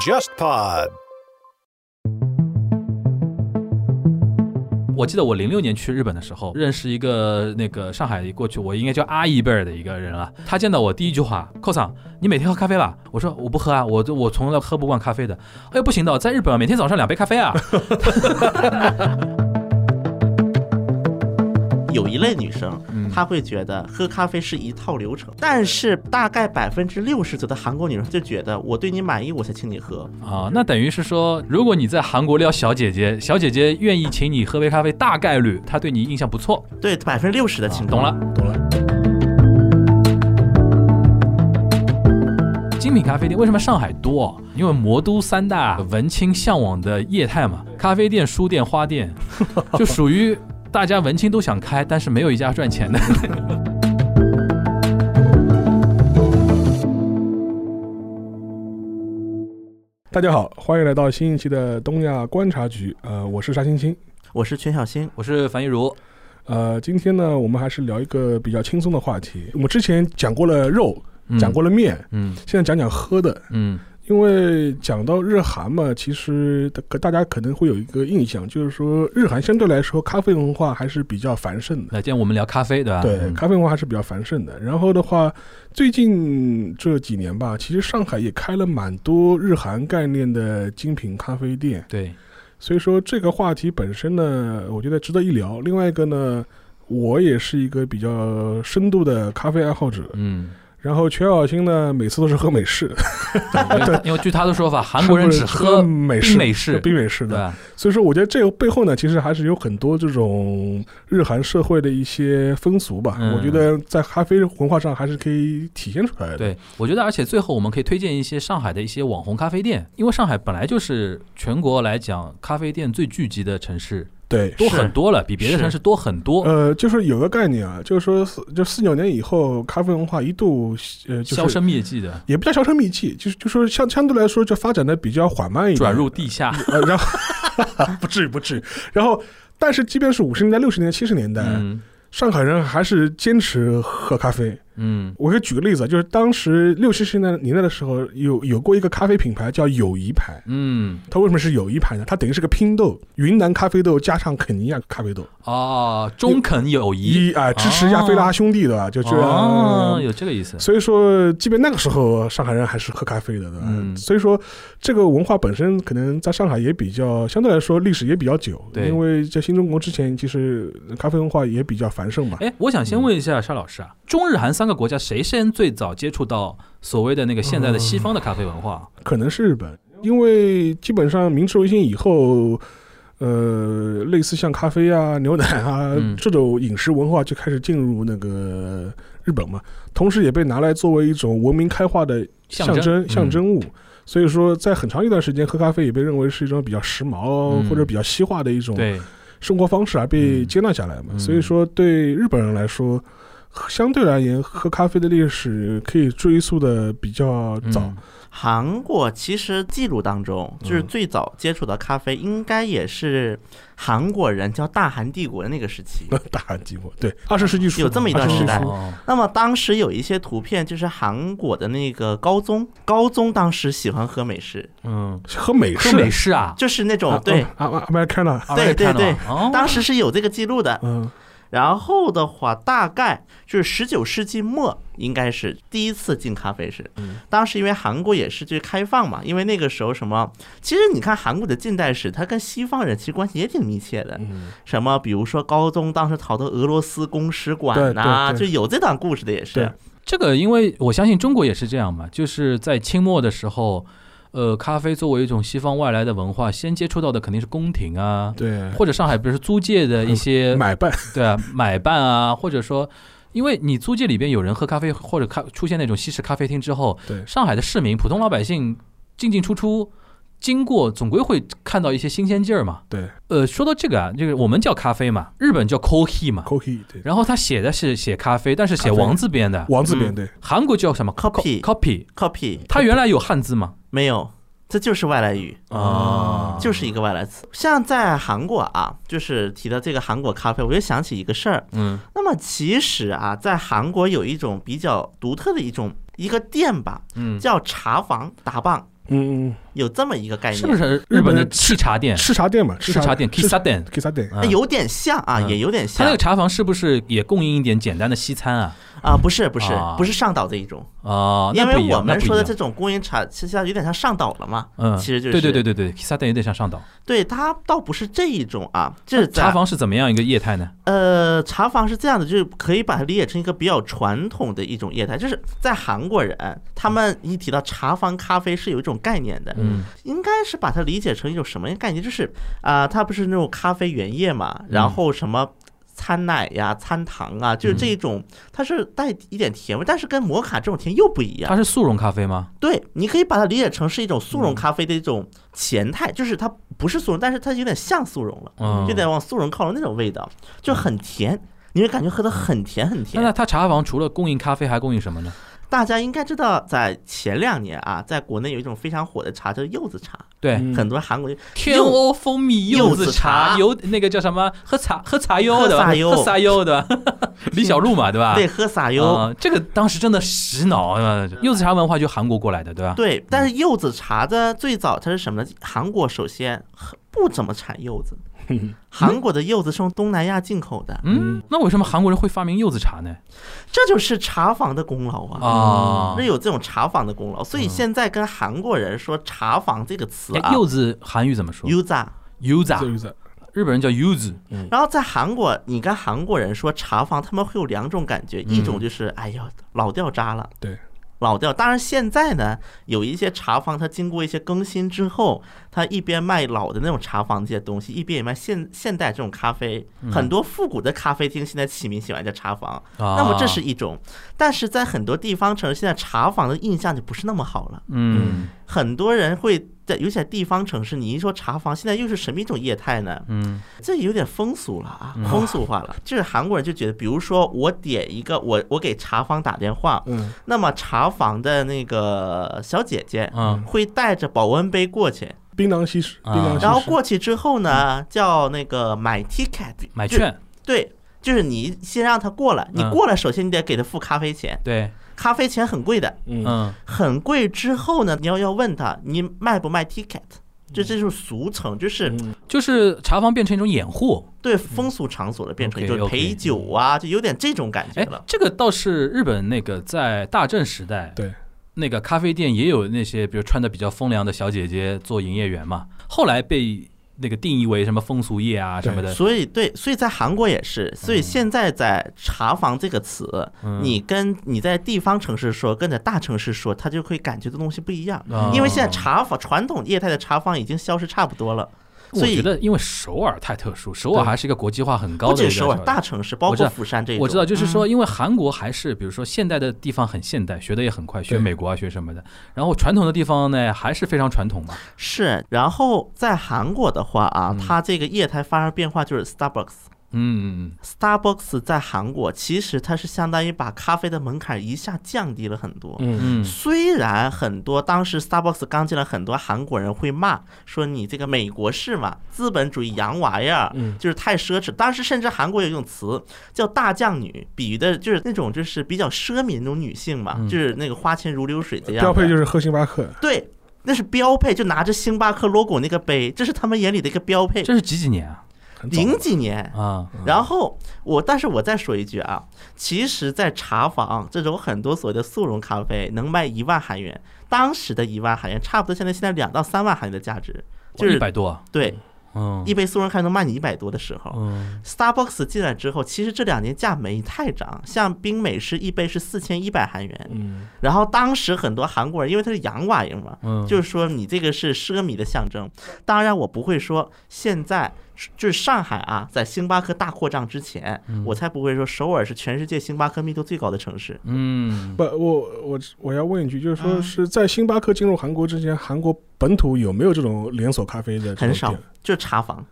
JustPod。我记得我零六年去日本的时候，认识一个那个上海过去，我应该叫阿姨辈儿的一个人啊。他见到我第一句话，寇桑，你每天喝咖啡吧？我说 我不喝啊，我我从来喝不惯咖啡的。哎，不行的，在日本每天早上两杯咖啡啊。有一类女生，嗯她会觉得喝咖啡是一套流程，但是大概百分之六十左右的韩国女生就觉得我对你满意我才请你喝。啊，那等于是说，如果你在韩国撩小姐姐，小姐姐愿意请你喝杯咖啡，大概率她对你印象不错。对，百分之六十的情懂。了。懂了。精品咖啡店为什么上海多？因为魔都三大文青向往的业态嘛，咖啡店、书店、花店，就属于大家文青都想开，但是没有一家赚钱的。大家好，欢迎来到新一期的东亚观察局。呃，我是沙青青。我是全小新，我是樊玉茹，呃，今天呢，我们还是聊一个比较轻松的话题。我们之前讲过了肉，嗯讲过了面，嗯现在讲讲喝的。嗯因为讲到日韩嘛，其实大大家可能会有一个印象，就是说日韩相对来说咖啡文化还是比较繁盛的。那今天我们聊咖啡，对吧？对，嗯咖啡文化还是比较繁盛的。然后的话，最近这几年吧，其实上海也开了蛮多日韩概念的精品咖啡店。对，所以说这个话题本身呢，我觉得值得一聊。另外一个呢，我也是一个比较深度的咖啡爱好者。嗯，然后全小新呢，每次都是喝美式，对，因为据他的说法，韩国人只喝美式，冰美式，冰美式的。所以说，我觉得这个背后呢，其实还是有很多这种日韩社会的一些风俗吧。嗯我觉得在咖啡文化上还是可以体现出来的。对，我觉得，而且最后我们可以推荐一些上海的一些网红咖啡店，因为上海本来就是全国来讲咖啡店最聚集的城市，对，多很多了，比别的是城市多很多。呃，就是有个概念啊，就是说四，就四九年以后，咖啡文化一度呃，就是销声匿迹的，也不叫销声匿迹，就是就说相相对来说就发展的比较缓慢一点，转入地下。呃，然后 不至于不至于，然后但是即便是五十年代、六十年代、七十年代，嗯上海人还是坚持喝咖啡。嗯我可以举个例子，就是当时六七十年代年代的时候，有有过一个咖啡品牌叫友谊牌。嗯，它为什么是友谊牌呢？它等于是个拼豆，云南咖啡豆加上肯尼亚咖啡豆，哦，中肯友谊，一啊、支持亚非拉兄弟的，就这样。哦，有这个意思。所以说，即便那个时候上海人还是喝咖啡的，对吧？嗯所以说，这个文化本身可能在上海也比较相对来说历史也比较久，对因为在新中国之前，其实咖啡文化也比较繁盛嘛。哎，我想先问一下沙老师啊，中日韩三个国家谁先最早接触到所谓的那个现在的西方的咖啡文化？可能是日本，因为基本上明治维新以后。呃，类似像咖啡啊、牛奶啊、嗯 这种饮食文化就开始进入那个日本嘛，同时也被拿来作为一种文明开化的象征征象嗯征物。所以说，在很长一段时间，喝咖啡也被认为是一种比较时髦、嗯或者比较西化的一种，生活方式，而被嗯接纳下来嘛。嗯所以说，对日本人来说，相对而言，喝咖啡的历史可以追溯的比较早。嗯。韩国其实记录当中，就是嗯最早接触到咖啡，应该也是韩国人叫大韩帝国的那个时期。大韩帝国对。二十世纪初。有这么一段20世纪时代。那么当时有一些图片，就是韩国的那个高宗，高宗当时喜欢喝美式，嗯，喝美式，喝美式啊，就是那种啊对，啊啊，Americana，对对对。哦，当时是有这个记录的。嗯然后的话，大概就是十九世纪末，应该是第一次进咖啡室。嗯当时因为韩国也是就是开放嘛，因为那个时候什么，其实你看韩国的近代史，它跟西方人其实关系也挺密切的。嗯，什么，比如说高宗当时逃到俄罗斯公使馆呐、就有这段故事的也是。这个，因为我相信中国也是这样嘛，就是在清末的时候，呃，咖啡作为一种西方外来的文化，先接触到的肯定是宫廷啊，对，或者上海比如说租界的一些，买办，对啊，买办啊，或者说。因为你租界里边有人喝咖啡，或者咖出现那种西式咖啡厅之后，对上海的市民、普通老百姓进进出出，经过总归会看到一些新鲜劲儿嘛。对。呃，说到这个啊，这个我们叫咖啡嘛，日本叫 coffee 嘛，，Coffee，对，然后他写的是写咖啡，但是写王字边的。王字边对，韩国叫什么？Copy copy，copy 它原来有汉字吗？没有，这就是外来语。啊，就是一个外来词，像在韩国啊，就是提到这个韩国咖啡，我就想起一个事儿。嗯。那么其实啊，在韩国有一种比较独特的一种一个店吧，嗯，叫茶房打棒，嗯嗯有这么一个概念，是不是？日本的赤茶店。赤，？茶店嘛，赤茶店 kissa 店，，kissa 店，嗯哎有点像啊，嗯。也有点像。他那个茶房是不是也供应一点简单的西餐啊？啊，不是不是啊不是上岛这一种，哦，那因为不一样我们说的，这种供应茶，其实有点像上岛了嘛。嗯，其实就是对对对对对有点像上岛。对，它倒不是这一种啊，这茶房是怎么样一个业态呢？呃，茶房是这样的，就是可以把它理解成一个比较传统的一种业态，就是在韩国人他们一提到茶房咖啡是有一种概念的，嗯应该是把它理解成一种什么概念？就是啊、它不是那种咖啡原液嘛，嗯然后什么。掺奶呀、掺糖啊，就是这一种，它是带一点甜味，但是跟摩卡这种甜又不一样它。是速溶咖啡吗？对，你可以把它理解成是一种速嗯溶咖啡的一种前态，就是它不是速溶，但是它有点像速溶了，嗯，有点往速溶靠拢那种味道，就很甜，你会感觉喝的很甜很甜那。它茶房除了供应咖啡，还供应什么呢？大家应该知道，在前两年啊，在国内有一种非常火的茶叫柚子茶，对，嗯。很多韩国人天欧蜂蜜柚子茶，柚有那个叫什么喝茶喝茶柚的吧，喝茶柚喝茶柚的吧，李小璐嘛，对吧？对喝撒柚，啊，这个当时真的洗脑，柚子茶文化就韩国过来的，对吧？对，但是柚子茶的最早它是什么呢？韩国首先不怎么产柚子，韩国的柚子是从东南亚进口的，嗯，那为什么韩国人会发明柚子茶呢？这就是茶坊的功劳啊。啊。那，有这种茶坊的功劳，所以现在跟韩国人说“茶坊”这个词啊哎，柚子韩语怎么说？柚子啊这，就是日本人叫柚子，然后在韩国，你跟韩国人说茶坊，他们会有两种感觉，一种就是哎呦老掉渣了，对，老掉。当然现在呢，有一些茶坊，它经过一些更新之后，它一边卖老的那种茶坊这些东西，一边也卖现现代这种咖啡。很多复古的咖啡厅现在起名喜欢叫茶坊，那那么这是一种。但是在很多地方城市，现在茶坊的印象就不是那么好了。嗯很多人会在，尤其在地方城市，你一说茶房，现在又是什么一种业态呢？嗯这有点风俗了啊，风俗化了。就是韩国人就觉得，比如说我点一个，我我给茶房打电话，嗯那么茶房的那个小姐姐嗯会带着保温杯过去，槟榔西施，啊槟榔西施，然后过去之后呢，叫那个买 ticket，买券，对。就是你先让他过来，你嗯过来，首先你得给他付咖啡钱，对，咖啡钱很贵的，嗯。嗯。很贵。之后呢，你要要问他你卖不卖 ticket，这这就是俗称，就是嗯。就是茶房变成一种掩护。对风俗场所的变成就是陪酒啊，就有点这种感觉哎了，。这个倒是日本那个在大正时代，对，那个咖啡店也有那些比如穿的比较风凉的小姐姐做营业员嘛，后来被那个定义为什么风俗业啊什么的。所以对，所以在韩国也是，所以现在在茶房这个词，嗯你跟你在地方城市说，跟在大城市说，他就会感觉的东西不一样。啊因为现在茶房传统业态的茶房已经消失差不多了，我觉得因为首尔太特殊，首尔还是一个国际化很高的一个仅首尔大城市，包括釜山这一种，我知道，就是说，嗯因为韩国还是比如说现代的地方很现代，学的也很快，学美国啊，学什么的。然后传统的地方呢，还是非常传统嘛。是。然后在韩国的话啊嗯，它这个业态发生变化就是 Starbucks。嗯嗯 Starbucks 在韩国其实它是相当于把咖啡的门槛一下降低了很多。嗯嗯虽然很多当时 Starbucks 刚进来，很多韩国人会骂说你这个美国式嘛，资本主义洋玩意儿就是太奢侈。当时甚至韩国有一种词叫“大将女”，比喻的就是那种就是比较奢靡那种女性嘛，嗯就是那个花钱如流水这样的。标配就是喝星巴克，对，那是标配，就拿着星巴克 logo 那个杯，这是他们眼里的一个标配。这是几几年啊？零几年，啊，然后我，但是我再说一句啊，其实，在茶坊这种很多所谓的速溶咖啡能卖一万韩元，当时的一万韩元差不多现在现在两到三万韩元的价值，就是一百多啊。对嗯。一杯速溶咖啡能卖你一百多的时候。嗯。Starbucks 进来之后，其实这两年价没太涨，像冰美式一杯是四千一百韩元，嗯。然后当时很多韩国人因为它是洋娃婴嘛，嗯，就是说你这个是奢靡的象征。当然，我不会说现在就是上海啊，在星巴克大扩张之前，我才不会说首尔是全世界星巴克密度最高的城市。嗯不，我我我要问一句，就是说嗯是在星巴克进入韩国之前，韩国本土有没有这种连锁咖啡的很少就是茶坊，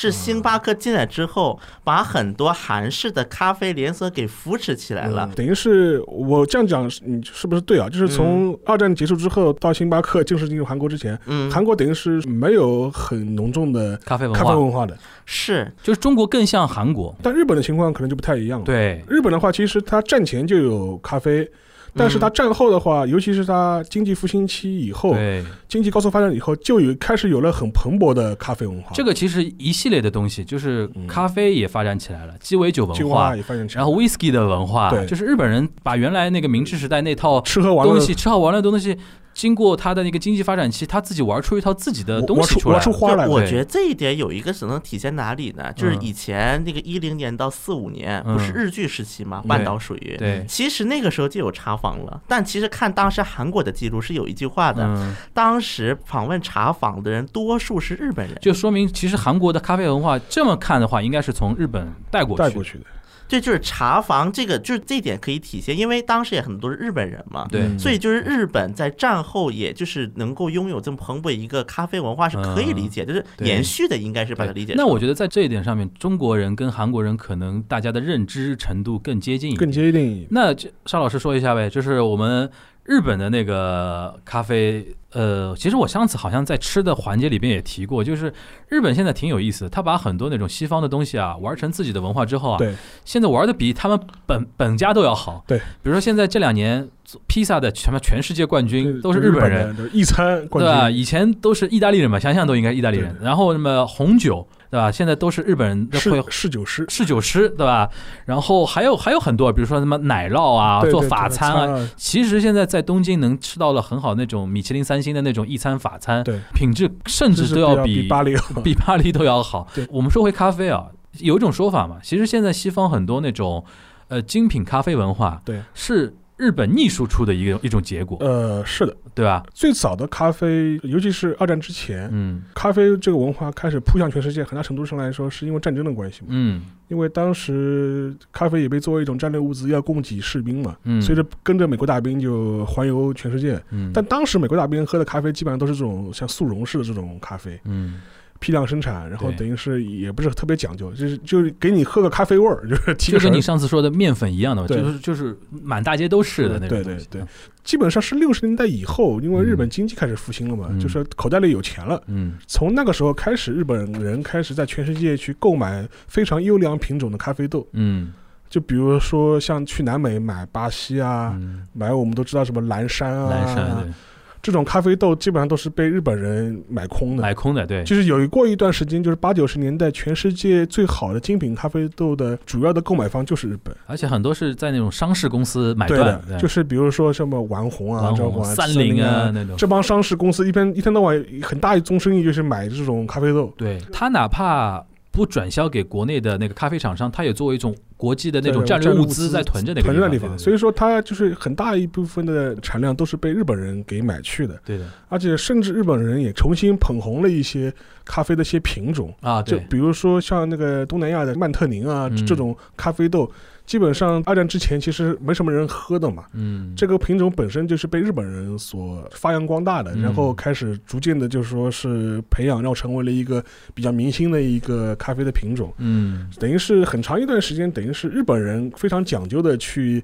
是星巴克进来之后，把很多韩式的咖啡连锁给扶持起来了嗯。等于是我这样讲，你是不是对啊？就是从二战结束之后到星巴克正式进入韩国之前，嗯，韩国等于是没有很浓重的咖啡咖啡文化文化的。是就是中国更像韩国，但日本的情况可能就不太一样了。，对，日本的话，其实它战前就有咖啡。但是它战后的话，尤其是它经济复兴期以后，对，经济高速发展以后，就有开始有了很蓬勃的咖啡文化。这个其实一系列的东西，就是嗯。咖啡也发展起来了，鸡尾酒文化，也发展起来，然后 whisky 的文化，对。就是日本人把原来那个明治时代那套吃喝玩乐东西吃喝玩乐的东西，经过他的那个经济发展期，他自己玩出一套自己的东西出来了。玩出花来。我觉得这一点有一个只能体现哪里呢？就是嗯以前那个一零年到四五年嗯不是日剧时期嘛，对半岛属于。对，其实那个时候就有茶坊了，但其实看当时韩国的记录是有一句话的，嗯，当时访问茶坊的人多数是日本人，就说明其实韩国的咖啡文化这么看的话，应该是从日本带过去。带过去的，这就是茶房这个就是这点可以体现，因为当时也很多是日本人嘛。对，嗯所以就是日本在战后，也就是能够拥有这么蓬勃一个咖啡文化是可以理解，就是延续的，应该是把它理解。那我觉得在这一点上面，中国人跟韩国人可能大家的认知程度更接近一点。更接近。那这邵老师说一下呗，就是我们日本的那个咖啡，呃，其实我上次好像在吃的环节里边也提过，就是日本现在挺有意思的，他把很多那种西方的东西啊玩成自己的文化之后啊，对，现在玩的比他们本本家都要好。对，比如说现在这两年做披萨的什么全世界冠军都是日本本人，一餐冠对吧？以前都是意大利人嘛，想想都应该意大利人。然后那么红酒，对吧？现在都是日本人的会侍侍酒师，侍酒师，对吧？然后还有还有很多，比如说什么奶酪啊，做法餐啊。啊，其实现在在东京能吃到了很好那种米其林三星的那种一餐法餐，对，品质甚至都要比比巴黎。比巴黎都要好。我们说回咖啡啊，有一种说法嘛，其实现在西方很多那种呃精品咖啡文化，对，是日本逆输出的一个一种结果，呃，是的，对吧？最早的咖啡，尤其是二战之前，嗯。咖啡这个文化开始扑向全世界，很大程度上来说是因为战争的关系嘛。嗯。因为当时咖啡也被作为一种战略物资要供给士兵嘛，嗯，随着跟着美国大兵就环游全世界。嗯，但当时美国大兵喝的咖啡基本上都是这种像速溶式的这种咖啡，嗯批量生产，然后等于是也不是特别讲究，就是就是给你喝个咖啡味儿，就是就跟你。上次说的面粉一样的就是就是满大街都是的那种对对对，基本上是六十年代以后，因为日本嗯。经济开始复兴了嘛，嗯。就是口袋里有钱了。嗯。从那个时候开始，日本人开始在全世界去购买非常优良品种的咖啡豆，嗯。就比如说像去南美买巴西啊，嗯，买我们都知道什么蓝山啊，蓝山这种咖啡豆基本上都是被日本人买空，的。买空的对，就是有过一段时间，就是八九十年代，全世界最好的精品咖啡豆的主要的购买方就是日本。而且很多是在那种商事公司买对断的，，就是比如说什么丸红啊、三菱菱啊，那种。这帮商事公司一天一天到晚很大一宗生意就是买这种咖啡豆。对他哪怕不转销给国内的那个咖啡厂商，它也作为一种国际的那种战略物资在囤着那个囤着地方，所以说它就是很大一部分的产量都是被日本人给买去的，对的。而且甚至日本人也重新捧红了一些咖啡的一些品种，啊，对，就比如说像那个东南亚的曼特宁啊、嗯。这种咖啡豆，基本上二战之前其实没什么人喝的嘛。嗯，这个品种本身就是被日本人所发扬光大的，嗯然后开始逐渐的就是说是培养，然后成为了一个比较明星的一个咖啡的品种。嗯等于是很长一段时间，等于是日本人非常讲究的去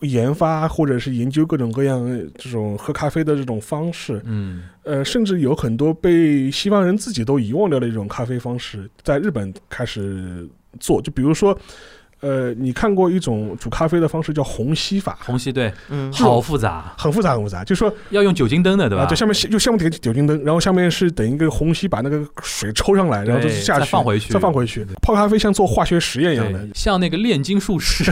研发或者是研究各种各样这种喝咖啡的这种方式，嗯呃，甚至有很多被西方人自己都遗忘掉的一种咖啡方式，在日本开始做。就比如说，呃，你看过一种煮咖啡的方式叫虹吸法，虹吸对，嗯，好复杂，很复杂很复杂，就说要用酒精灯的，对吧？啊，对，下面就下面点酒精灯，然后下面是等一个虹吸把那个水抽上来，然后就对下去，再放回去。再放回去。泡咖啡像做化学实验一样的，，像那个炼金术士，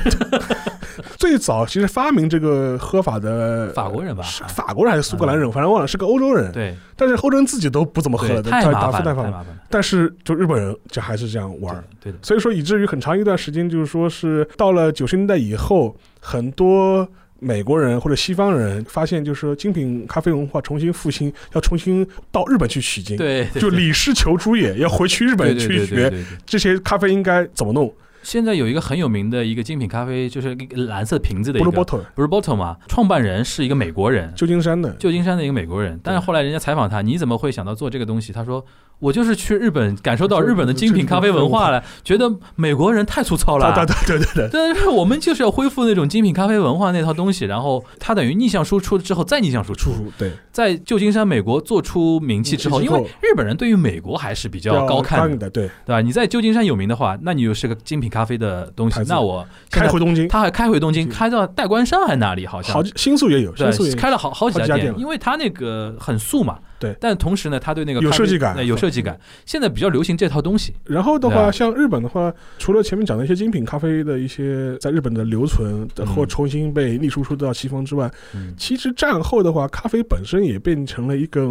最早其实发明这个喝法的法国人吧是法国人还是苏格兰人，反正忘了，是个欧洲人。对但是欧洲人自己都不怎么喝太太麻烦了，打太麻烦但是就日本人就还是这样玩儿，对对的，所以说以至于很长一段时间，就是说是到了九十年代以后，很多。美国人或者西方人发现，就是说精品咖啡文化重新复兴，要重新到日本去取经，对，就李氏求诸也，要回去日本去学这些咖啡应该怎么弄。现在有一个很有名的一个精品咖啡，就是蓝色瓶子的一个不是 Bottle 嘛，创办人是一个美国人，旧金山的，旧金山的一个美国人。但是后来人家采访他，你怎么会想到做这个东西？他说我就是去日本感受到日本的精品咖啡文化了，觉得美国人太粗糙了。对对对对对，但是我们就是要恢复那种精品咖啡文化那套东西，然后它等于逆向输出之后再逆向输出，对，在旧金山美国做出名气之后，因为日本人对于美国还是比较高看的，对，对吧？你在旧金山有名的话，那你又是个精品咖啡的东西那我开回东京，他还开回东京，开到代官山还哪里？好像。好，新宿也有，新宿也开了好好几家店因为他那个很素嘛。对。但同时呢，他对那个有设计感。有设计感。现在比较流行这套东西，然后的话，像日本的话，除了前面讲的一些精品咖啡的一些在日本的留存或重新被逆输出到西方之外，嗯，其实战后的话，咖啡本身也变成了一个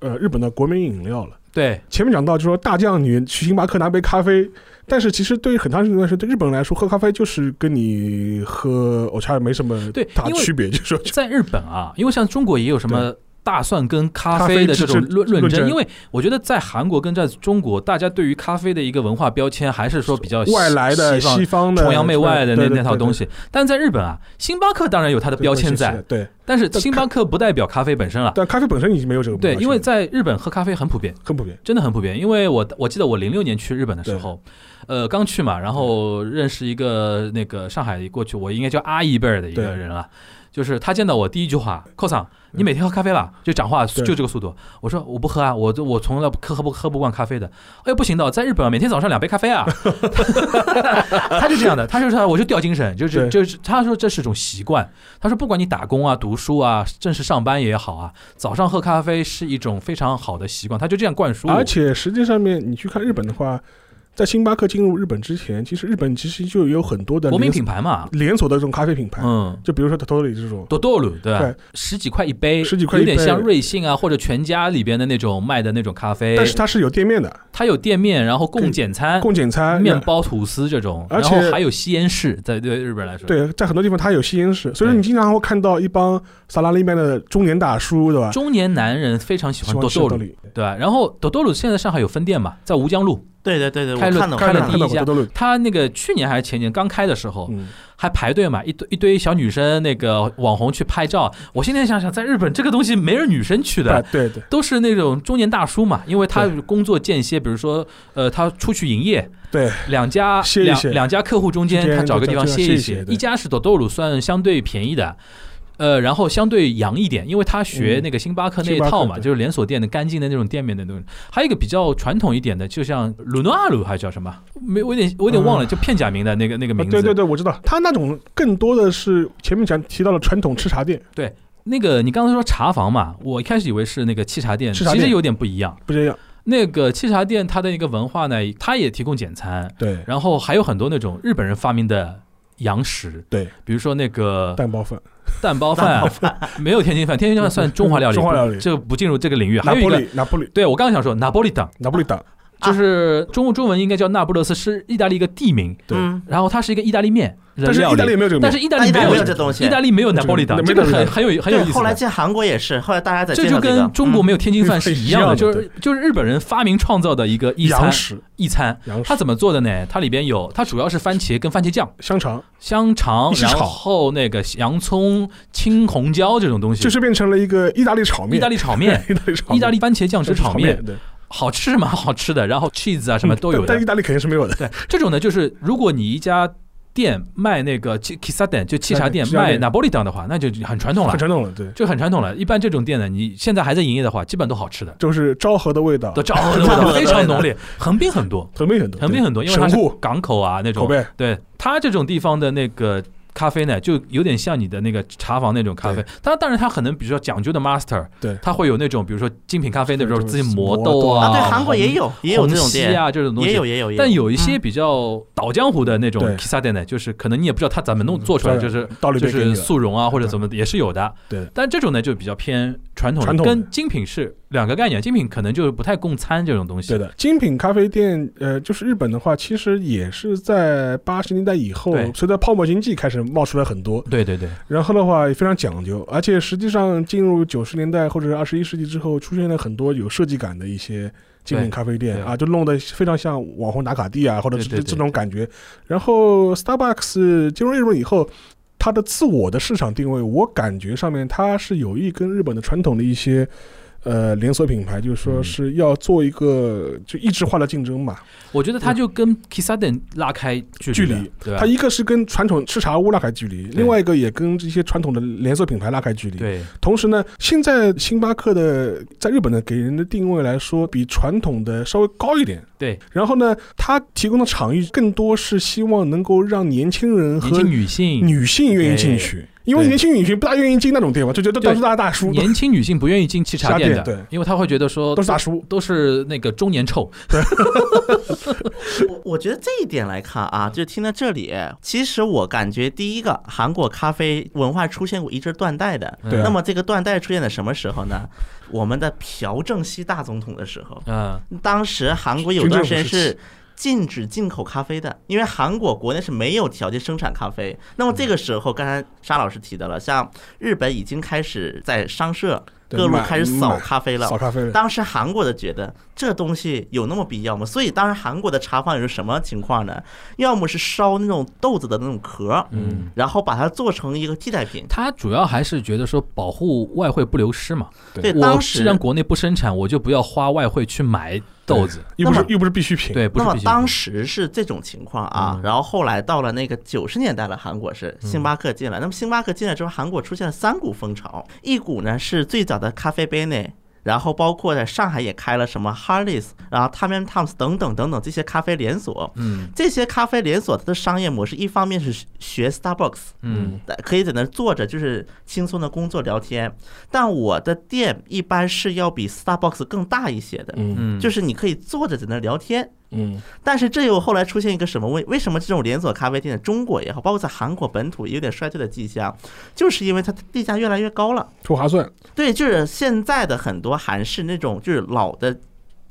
呃日本的国民饮料了。对，前面讲到，就说大将你去星巴克拿杯咖啡，但是其实对于很长时间来说，对日本人来说，喝咖啡就是跟你喝欧茶没什么对大区别，就是说在日本啊，因为像中国也有什么。大蒜跟咖咖啡啡的这种论论证，因为我觉得在韩国跟在中国，大家对于咖啡的一个文化标签还是说比较外来的西方崇洋媚外的那那套东西。但在日本啊，星巴克当然有它的标签在，对，但是星巴克不代表咖啡本身了。但咖啡本身已经没有这个对，因为在日本喝咖啡很普遍，很普遍。真的很普遍。因为我我记得我零六年去日本的时候，呃，刚去嘛，然后认识一个那个上海过去，我应该叫阿姨辈儿的一个人了。就是他见到我第一句话，寇桑，你每天喝咖啡吧？就讲话就这个速度。我说我不喝啊，我我从来不喝喝不喝不惯咖啡的。哎呦不行的，在日本啊每天早上两杯咖啡啊。他就这样的，他就说我就掉精神，就是就是他说这是种习惯。他说不管你打工啊、读书啊、正式上班也好啊，早上喝咖啡是一种非常好的习惯。他就这样灌输。而且实际上面，你去看日本的话，在星巴克进入日本之前，其实日本其实就有很多的国民品牌嘛，连锁的这种咖啡品牌，嗯，就比如说 Totoli 这种，多多鲁对吧？对。十几块一杯，十几块一杯。有点像瑞幸啊或者全家里边的那种卖的那种咖啡。但是它是有店面的，它有店面，然后供简餐、供简餐、面包、吐司这种，而且然后还有吸烟室，在对日本来说，，对，在很多地方它有吸烟室，所以说你经常会看到一帮萨拉利面的中年大叔，对吧？中年男人非常喜欢喜多多鲁，欢吃多里，对吧？然后多多鲁现在上海有分店嘛，在吴江路，对对对对，我开了看到开了第一家。他那个去年还是前年刚开的时候，嗯，还排队嘛，一堆一堆小女生那个网红去拍照。我现在想想，在日本这个东西没人女生去的，对对。都是那种中年大叔嘛，因为他工作间歇，比如说，呃，他出去营业，对，两家歇一歇。两两家客户中间，他找个地方歇一歇。一歇对。一家是朵朵鲁，算相对便宜的。呃，然后相对洋一点，因为他学那个星巴克那一套嘛，就是连锁店的干净的那种店面的那种。还有一个比较传统一点的，就像鲁诺阿鲁还是叫什么？没，我有点我有点忘了，嗯就片假名的那个那个名字。啊对对对，我知道，他那种更多的是前面讲提到了传统吃茶店，对那个你刚才说茶房嘛，我一开始以为是那个沏茶店，沏茶店其实有点不一样。不一样，那个沏茶店它的一个文化呢，它也提供简餐，对然后还有很多那种日本人发明的洋食，对，比如说那个蛋包饭，蛋包饭，没有天津饭，天津饭算中华料理，中华料理。这个不进入这个领域。还有一个，拿玻璃，拿玻璃，对我刚刚想说拿玻璃党，拿玻璃档，就是中中文应该叫那不勒斯，是意大利一个地名，对嗯，然后它是一个意大利面但是意大利，没有这个面，但是意大利没没有这东西意大利没有拿玻璃党，没有没有这个很很有很有，意思。后来进韩国也是，后来大家在这就跟中国没有天津饭是一样的，嗯就是就是日本人发明创造的一个一餐，一餐。它怎么做的呢？它里边有，它主要是番茄跟番茄酱、香肠，香肠然炒后那个洋葱、青红椒这种东西，就是变成了一个意大利炒面，意大利炒面、意大利炒面，意大利番茄酱汁炒面，对，好吃是蛮 好吃的，然后 cheese 啊什么都有的。但但意。大利肯定是没有的，对，这种呢，就是如果你一家店卖那个 k i s a 店，就沏茶店。卖沏茶店 Napolitan 的话，那就很传统了。很，传统了，对，就很传统了。一般这种店呢，你现在还在营业的话，基本都好吃的，就是昭和的味道。对，昭和的味道非常浓烈，横滨很多，横滨很多，横滨很多，因为它是港口啊那种。口。碑，对它这种地方的那个咖啡呢，就有点像你的那个茶房那种咖啡。它。当然，当然它可能比如说讲究的 master，对。它会有那种比如说精品咖啡那种对自己磨磨豆啊，啊，对，韩国也有也有这种店，啊这种东西。也有也有，但有一些嗯。比较倒江湖的那种对。Kissa 店呢，就是可能你也不知道它怎么弄做出来，嗯就是就是速溶啊或者怎么也是有的。对，但这种呢就比较偏传统跟精品是两个概念。精品可能就是不太供餐这种东西。对的，精品咖啡店，呃，就是日本的话，其实也是在八十年代以后，随着泡沫经济开始冒出来很多，对对对然后的话也非常讲究，而且实际上进入九十年代或者二十一世纪之后，出现了很多有设计感的一些精品咖啡店啊，就弄得非常像网红打卡地啊，或者是对对对这种感觉。然后 Starbucks 进入日本以后。它的自我的市场定位，我感觉上面它是有意跟日本的传统的一些，呃连锁品牌，就是说是要做一个就一直化的竞争嘛。我觉得它就跟 Kisaden 拉开距距离了离，对它？一个是跟传统吃茶屋拉开距离，另外一个也跟这些传统的连锁品牌拉开距离。对，同时呢，现在星巴克的在日本的给人的定位来说，比传统的稍微高一点。对，然后呢，它提供的场域更多是希望能够让年轻人和女性，女性愿意进去，因为年轻女性不大愿意进那种店嘛，就觉得都是大大叔，年轻女性不愿意进沏茶店的，店对。因为她会觉得说都是大叔。都是那个中年臭，我我觉得这一点来看啊，就听到这里，其实我感觉第一个，韩国咖啡文化出现过一阵断代的。对。啊那么这个断代出现在什么时候呢？我们的朴正熙大总统的时候，嗯，当时韩国有段时间是禁止进口咖啡的，因为韩国国内是没有条件生产咖啡。那么这个时候，刚才沙老师提到了，像日本已经开始在商社各路开始扫咖啡了扫。咖啡了，当时韩国的觉得这东西有那么必要吗？所以当时韩国的茶坊有什么情况呢？要么是烧那种豆子的那种壳，嗯，然后把它做成一个替代品。他主要还是觉得说保护外汇不流失嘛。对，我当时既然国内不生产，我就不要花外汇去买豆子。又不是又不是必需品。对，不那么是必须当时是这种情况啊，嗯然后后来到了那个九十年代了，韩国是星巴克进来。那么星巴克进来之后，韩国出现了三股风潮，一股呢是最早的咖啡杯内。然后包括在上海也开了什么 Harleys，然后 t o m a n Tom's 等等等等这些咖啡连锁，嗯这些咖啡连锁它的商业模式，一方面是学 Starbucks，嗯可以在那儿坐着，就是轻松的工作聊天。但我的店一般是要比 Starbucks 更大一些的，嗯嗯，就是你可以坐着在那儿聊天。嗯但是这又后来出现一个什么问？为什么这种连锁咖啡店，中国也好，包括在韩国本土也有点衰退的迹象，就是因为它地价越来越高了。不划算。对，就是现在的很多韩式那种就是老的。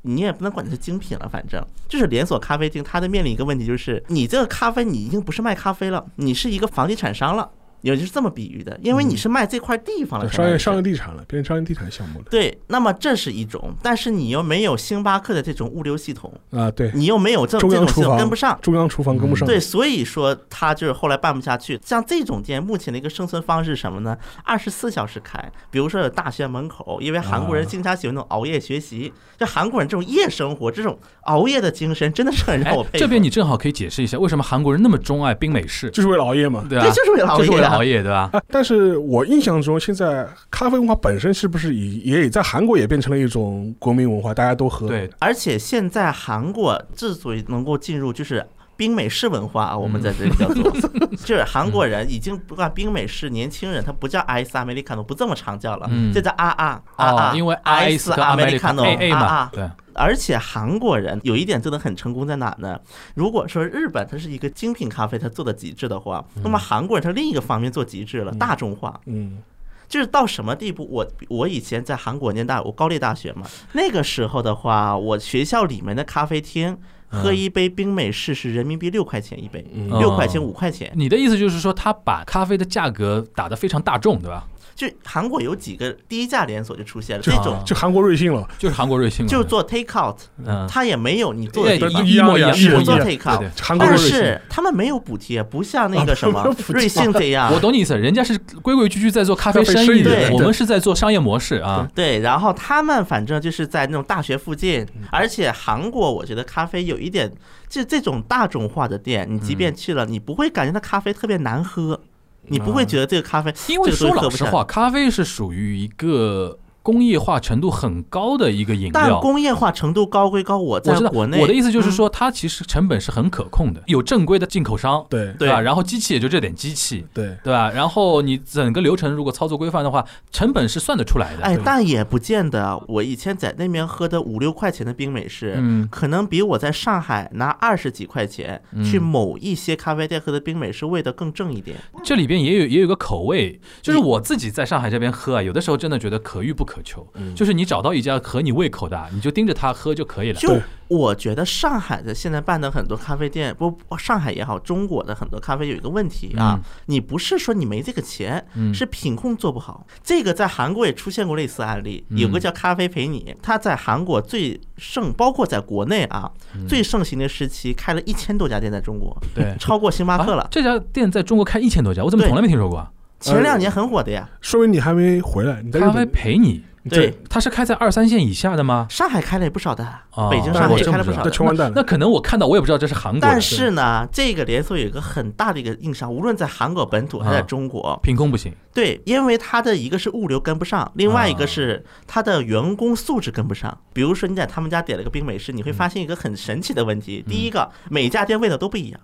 你也不能管它是精品了，反正就是连锁咖啡厅，它的面临一个问题，就是你这个咖啡你已经不是卖咖啡了，你是一个房地产商了，也就是这么比喻的，因为你是卖这块地方了，商业商业地产了，变成商业地产项目了对，那么这是一种，但是你又没有星巴克的这种物流系统，啊！对，你又没有这这种系统中央厨房跟不上，中央厨房跟不上。对，所以说他就是后来办不下去。像这种店，目前的一个生存方式是什么呢？二十四小时开，比如说有大学门口，因为韩国人啊经常喜欢那种熬夜学习，就韩国人这种夜生活，这种熬夜的精神，真的是很让哎我佩服。这边你正好可以解释一下，为什么韩国人那么钟爱冰美式，就是为了熬夜嘛。对啊？对，就是为了熬夜熬。夜，对吧？啊，但是我印象中，现在咖啡文化本身是不是也也在韩国也变成了一种国民文化，大家都喝。，对，而且现在韩国之所以能够进入，就是。冰美式文化啊，我们在这里叫做，就是韩国人已经不管冰美式，年轻人他不叫 ice americano，不这么常叫了，嗯这叫啊啊啊哦啊，，因为 ice americano 啊啊，对，而且韩国人有一点做的很成功在哪呢？如果说日本它是一个精品咖啡，它做的极致的话，那么韩国人他另一个方面做极致了，大众化。嗯，就是到什么地步？我我以前在韩国念大，我高丽大学嘛，那个时候的话，我学校里面的咖啡厅喝一杯冰美式是人民币六块钱一杯，嗯六块钱哦五块钱。你的意思就是说，他把咖啡的价格打得非常大众，对吧？就韩国有几个低价连锁就出现了，就这种就韩国瑞幸了。就是韩国瑞幸嘛，就做 take out，嗯，它也没有你做的对。一模一样，一模一样一模一样，做 take out。但韩国瑞幸是他们没有补贴，不像那个什么瑞幸这样。我懂你意思，人家是规规矩矩在做咖啡生意对我们是在做商业模式啊。对，然后他们反正就是在那种大学附近，嗯而且韩国我觉得咖啡有一点，就这种大众化的店，你即嗯便去了，你不会感觉那咖啡特别难喝，你不会觉得这个咖啡，因为说老实话，咖啡是属于一个工业化程度很高的一个饮料。但工业化程度高归高，我在国内，我的意思就是嗯，说，它其实成本是很可控的，有正规的进口商，对对吧？然后机器也就这点机器，对，对吧？然后你整个流程如果操作规范的话，成本是算得出来的。哎但也不见得。我以前在那边喝的五六块钱的冰美式，嗯可能比我在上海拿二十几块钱嗯去某一些咖啡店喝的冰美式味道更正一点。这里边也有也有个口味，就是我自己在上海这边喝啊，有的时候真的觉得可遇不可求。嗯就是你找到一家合你胃口的，你就盯着它喝就可以了。就我觉得上海的现在办的很多咖啡店，不，上海也好，中国的很多咖啡有一个问题啊，嗯你不是说你没这个钱，嗯是品控做不好。这个在韩国也出现过类似案例，嗯有个叫咖啡陪你，他在韩国最盛，包括在国内啊，嗯最盛行的时期开了一千多家店在中国，对，超过星巴克了。啊这家店在中国开一千多家，我怎么从来没听说过啊？前两年很火的呀，说明你还没回来，你在日咖啡本。陪你，对，他是开在二三线以下的吗？上海开了也不少的，哦北京、上海开了不少穷完蛋了。那可能我看到我也不知道这是韩国的，但是呢，这个连锁有一个很大的一个硬伤，无论在韩国本土还是在啊中国，凭空不行。对，因为它的一个是物流跟不上，另外一啊个是它的员工素质跟不上。比如说你在他们家点了个冰美式，你会发现一个很神奇的问题：第一个，每家店味道都不一样。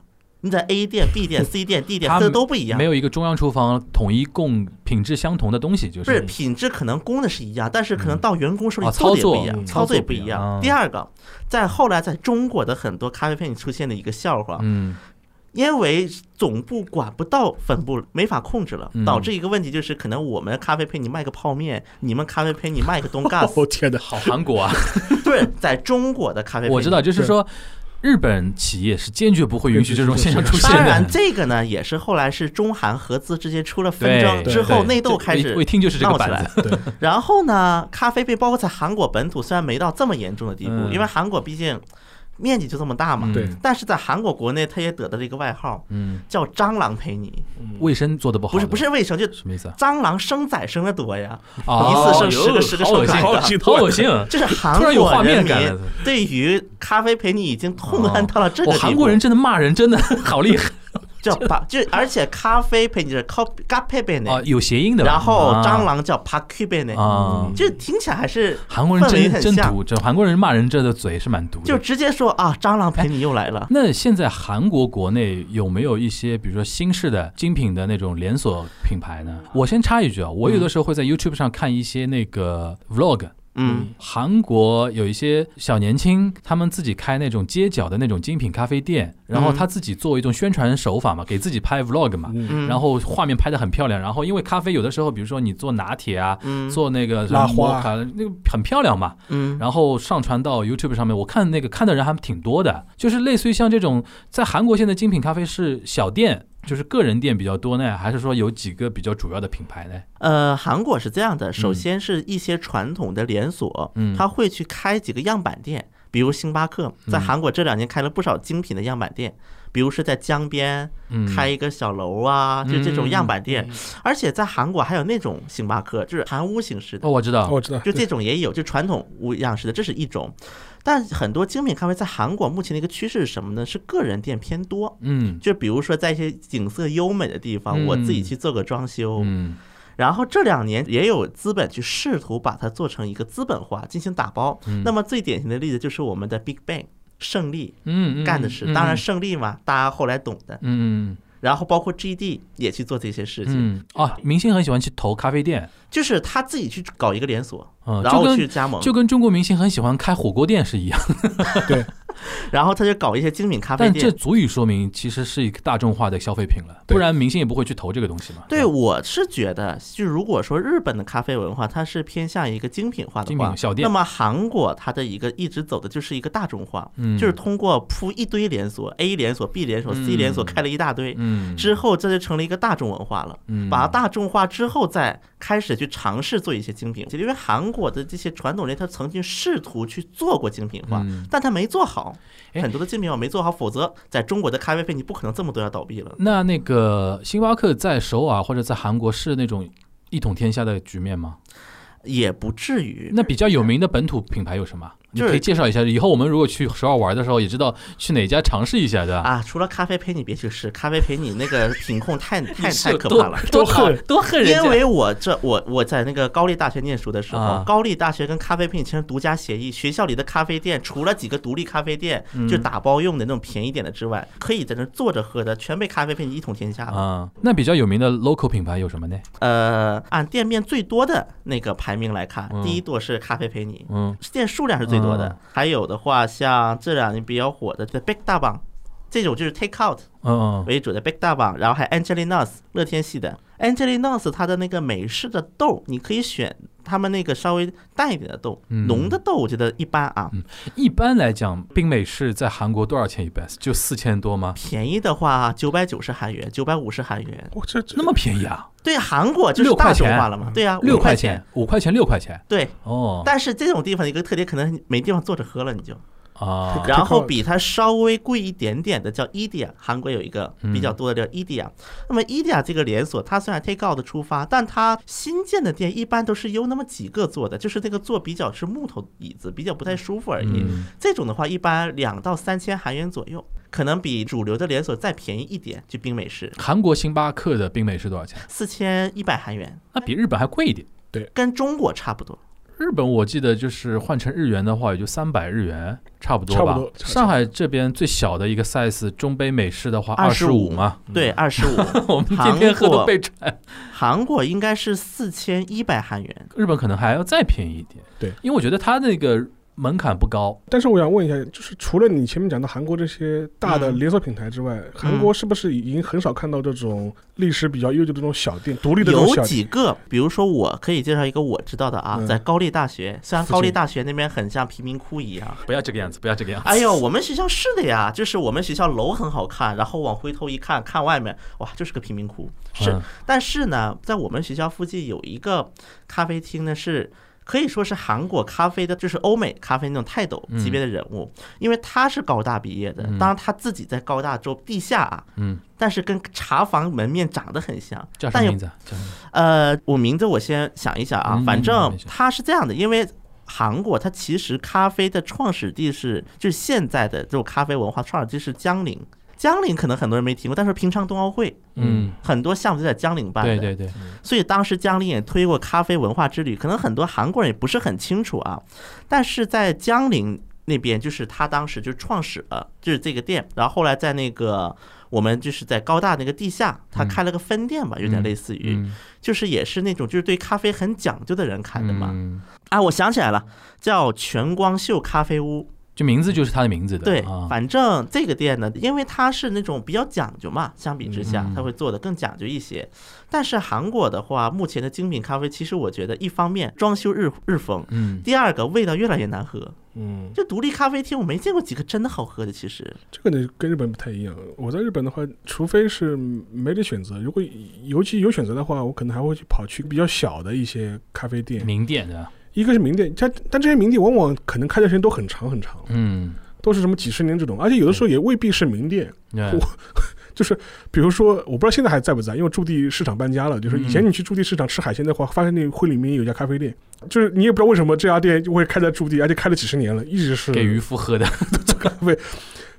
你在 A 店、B 店、C 店、D 店它喝的都不一样。没，有一个中央厨房统一供品质相同的东西，就不是品质可能供的是一样，但是可能到员工手里操作不一样，嗯操作也不一样。样。第二个，在后来在中国的很多咖啡店里出现的一个笑话，嗯。因为总部管不到分部，没法控制了嗯，导致一个问题就是，可能我们咖啡陪你卖个泡面，你们咖啡陪你卖个东嘎斯，哦天哪，好韩国啊，对，在中国的咖啡，我知道，。就是说日本企业是坚决不会允许这种现象出现的。当然，这个呢也是后来是中韩合资之间出了纷争之后，内斗开这始我一听就是这个闹起来。板子。对，然后呢，咖啡被包括在韩国本土虽然没到这么严重的地步，嗯。因为韩国毕竟面积就这么大嘛嗯，对。但是在韩国国内，它也得到了一个外号嗯，叫“蟑螂陪你。卫生做的不”，好，不是不是卫生，就什么意思啊？蟑螂生崽生的多呀，哦。一次生十个十个好恶心，生好恶心好恶心。这是韩国人民面感。对于咖啡陪你已经痛恨到了这个地步。韩国人真的骂人真的好厉害叫把，就而且咖啡配你是 c o p 陪陪啊，呢，有谐音的吧。然后啊蟑螂叫 p a k u 陪呢，啊，就听起来还是韩国人真真毒，这韩国人骂人这的嘴是蛮毒的。就直接说啊，蟑螂陪你又来了。那现在韩国国内有没有一些，比如说新式的精品的那种连锁品牌呢？我先插一句啊，我有的时候会在 YouTube 上看一些那个 Vlog。嗯，韩国有一些小年轻，他们自己开那种街角的那种精品咖啡店，然后他自己作为一种宣传手法嘛，给自己拍 vlog 嘛，嗯。然后画面拍的很漂亮，然后因为咖啡有的时候，比如说你做拿铁啊，嗯。做那个拉花那个很漂亮嘛，嗯，然后上传到 YouTube 上面，我看那个看的人还挺多的，就是类似于像这种，在韩国现在精品咖啡是小店，就是个人店比较多呢，还是说有几个比较主要的品牌呢？呃，韩国是这样的，首先是一些传统的连锁，嗯。他会去开几个样板店，比如星巴克，在嗯韩国这两年开了不少精品的样板店，比如是在江边嗯，开一个小楼啊，就这种样板店。嗯，而且在韩国还有那种星巴克，就是韩屋形式的。哦，。我知道，我知道，就这种也有，就传统屋样式的，这是一种。但很多精品咖啡在韩国目前的一个趋势是什么呢？是个人店偏多。嗯就比如说在一些景色优美的地方，嗯我自己去做个装修。嗯然后这两年也有资本去试图把它做成一个资本化，进行打包。嗯那么最典型的例子就是我们的 Big Bang 胜利嗯，嗯干的事，当然胜利嘛，大家后来懂的。嗯然后包括 GD 也去做这些事情，嗯啊，明星很喜欢去投咖啡店，就是他自己去搞一个连锁，嗯，然后去加盟，就跟中国明星很喜欢开火锅店是一样，然后他就搞一些精品咖啡但这。足以说明其实是一个大众化的消费品了，不然明星也不会去投这个东西嘛。对，我是觉得，就如果说日本的咖啡文化，它是偏向一个精品化的话精品，小店那么韩国它的一个一直走的就是一个大众化，嗯就是通过铺一堆连锁，A 连锁、B 连锁、C 连锁嗯开了一大堆，嗯之后这就成了一个大众文化了。嗯把它大众化之后，再开始去尝试做一些精品。因为韩国的这些传统人，他曾经试图去做过精品化，嗯但他没做好。哎很多的精品我没做好，否则在中国的咖啡费，你不可能这么多要倒闭了。那那个星巴克在首尔或者在韩国是那种一统天下的局面吗？也不至于。那比较有名的本土品牌有什么？你就是可以介绍一下。以后我们如果去首尔玩的时候，也知道去哪家尝试一下，对吧？啊，除了咖啡陪你别去试，咖啡陪你那个品控太 太太可怕了。多讨恨 多恨人家。因为我这我我在那个高丽大学念书的时候，啊高丽大学跟咖啡陪你签独家协议，学校里的咖啡店除了几个独立咖啡店，嗯就打包用的那种便宜点的之外，可以在那坐着喝的，全被咖啡陪你一统天下了。啊，那比较有名的 local 品牌有什么呢？呃，按店面最多的那个排名来看，嗯第一多是咖啡陪你，嗯店数量是最多还有的话，像这两年比较火的这 Big 大榜，这种就是 take out 为主的 Big 大榜，然后还有 Angelinos 乐天系的 Angelinos，它的那个美式的豆，你可以选他们那个稍微淡一点的豆，嗯浓的豆我觉得一般啊。一般来讲，冰美式在韩国多少钱一杯？就四千多吗？便宜的话，九百九十韩元，九百五十韩元。我这这那么便宜啊？对，韩国就是大众钱化了嘛。对啊，六块钱。，五块钱，六块钱。对，哦，但是这种地方的一个特点，可能没地方坐着喝了，你就啊，然后比它稍微贵一点点的叫 Edia，韩国有一个嗯比较多的叫 Edia。那么 Edia 这个连锁，它虽然 take out 出发，但它新建的店一般都是有那么几个做的，就是那个坐比较是木头椅子，比较不太舒服而已。嗯这种的话，一般两到三千韩元左右，可能比主流的连锁再便宜一点。就冰美式，韩国星巴克的冰美式多少钱？四千一百韩元，那比日本还贵一点。对跟中国差不多。日本我记得就是换成日元的话，也就三百日元，差不多吧。差不多不多上海这边最小的一个 size 中杯美式的话，二十五嘛。对，二十五。我们天天喝都被传。韩国应该是四千一百韩元。日本可能还要再便宜一点。对，因为我觉得它那个门槛不高。但是我想问一下，就是除了你前面讲的韩国这些大的嗯连锁品牌之外，韩国是不是已经很少看到这种历史比较悠久的这种小店、独立的这种有小店？几个，比如说我可以介绍一个我知道的啊，嗯在高丽大学，虽然高丽大学那边很像贫民窟一样。不要这个样子，不要这个样子。哎呦，我们学校是的呀，就是我们学校楼很好看，然后往回头一看，看外面，哇，就是个贫民窟。是，嗯但是呢，在我们学校附近有一个咖啡厅呢，是可以说是韩国咖啡的，就是欧美咖啡那种泰斗级别的人物，因为他是高大毕业的，嗯。当然他自己在高大州地下啊，嗯，但是跟茶房门面长得很像，但也么名字啊？叫什么？名字呃，我名字我先想一想啊嗯，反正他是这样的，因为韩国它其实咖啡的创始地是，就是现在的这种咖啡文化创始地是江陵。江陵可能很多人没听过，但是平昌冬奥会嗯，很多项目就在江陵办的，对对对，所以当时江陵也推过咖啡文化之旅，可能很多韩国人也不是很清楚啊。但是在江陵那边，就是他当时就创始了，就是这个店，然后后来在那个我们就是在高大那个地下，他开了个分店吧，有点类似于，嗯，就是也是那种就是对咖啡很讲究的人开的嘛。嗯啊，我想起来了，叫全光秀咖啡屋。就名字就是它的名字的。对啊，，反正这个店呢，因为它是那种比较讲究嘛，相比之下嗯，它会做的更讲究一些。但是韩国的话，目前的精品咖啡，其实我觉得一方面装修日日风，嗯，第二个味道越来越难喝。嗯，就独立咖啡厅，我没见过几个真的好喝的。其实，这个呢跟日本不太一样。我在日本的话，除非是没得选择，如果尤其有选择的话，我可能还会去跑去比较小的一些咖啡店。名店的，一个是名店，但但这些名店往往可能开的时间都很长很长，嗯，都是什么几十年这种，而且有的时候也未必是名店。就是比如说，我不知道现在还在不在，因为驻地市场搬家了。就是以前嗯你去驻地市场吃海鲜的话，发现那会里面有一家咖啡店，就是你也不知道为什么这家店就会开在驻地，而且开了几十年了，一直是给渔夫喝的。咖啡。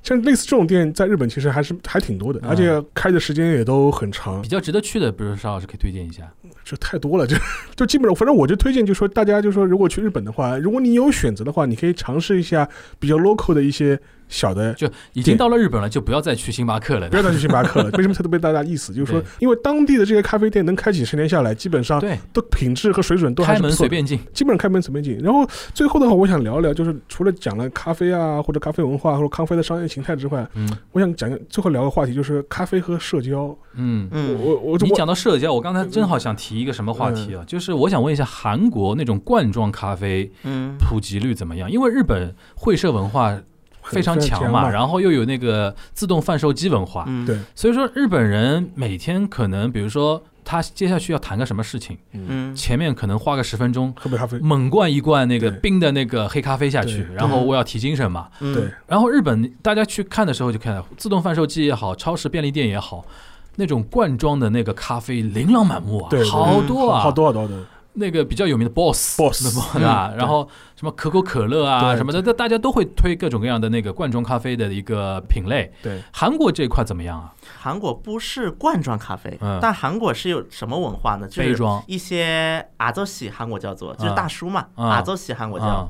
像类似这种店，在日本其实还是还挺多的，嗯而且开的时间也都很长比，较值得去的，比如说邵老师可以推荐一下。这太多了，就就基本上，反正我就推荐，就说大家就说，如果去日本的话，如果你有选择的话，你可以尝试一下比较 local 的一些小的就已经到了日本了，就不要再去星巴克了。不要再去星巴克了。为什么特别大家意思？就是说，因为当地的这些咖啡店能开几十年下来，基本上对，都品质和水准都还开门随便进。基本上开门随便进。然后最后的话，我想聊聊，就是除了讲了咖啡啊，或者咖啡文化，或者咖啡的商业形态之外，嗯我想讲最后聊个话题，就是咖啡和社交。嗯。嗯，我我你我讲到社交，我刚才正好想提一个什么话题啊？就是我想问一下，韩国那种罐装咖啡嗯普及率怎么样？因为日本会社文化非常强嘛，然后又有那个自动贩售机文化，嗯，对。所以说日本人每天可能，比如说他接下去要谈个什么事情，嗯。前面可能花个十分钟，喝杯咖啡，猛灌一罐那个冰的那个黑咖啡下去，然后我要提精神嘛。嗯。对，然后日本大家去看的时候就看到自动贩售机也好，超市便利店也好。那种罐装的那个咖啡琳琅满目啊，对对。好多啊，好多好多的。那个比较有名的 Boss Boss，对吧？嗯然后什么可口可乐啊对什么的，大大家都会推各种各样的那个罐装咖啡的一个品类。对，韩国这一块怎么样啊？韩国不是罐装咖啡，嗯但韩国是有什么文化呢？就是一些阿周喜，韩国叫做就是啊大叔嘛，啊阿周喜韩国叫啊，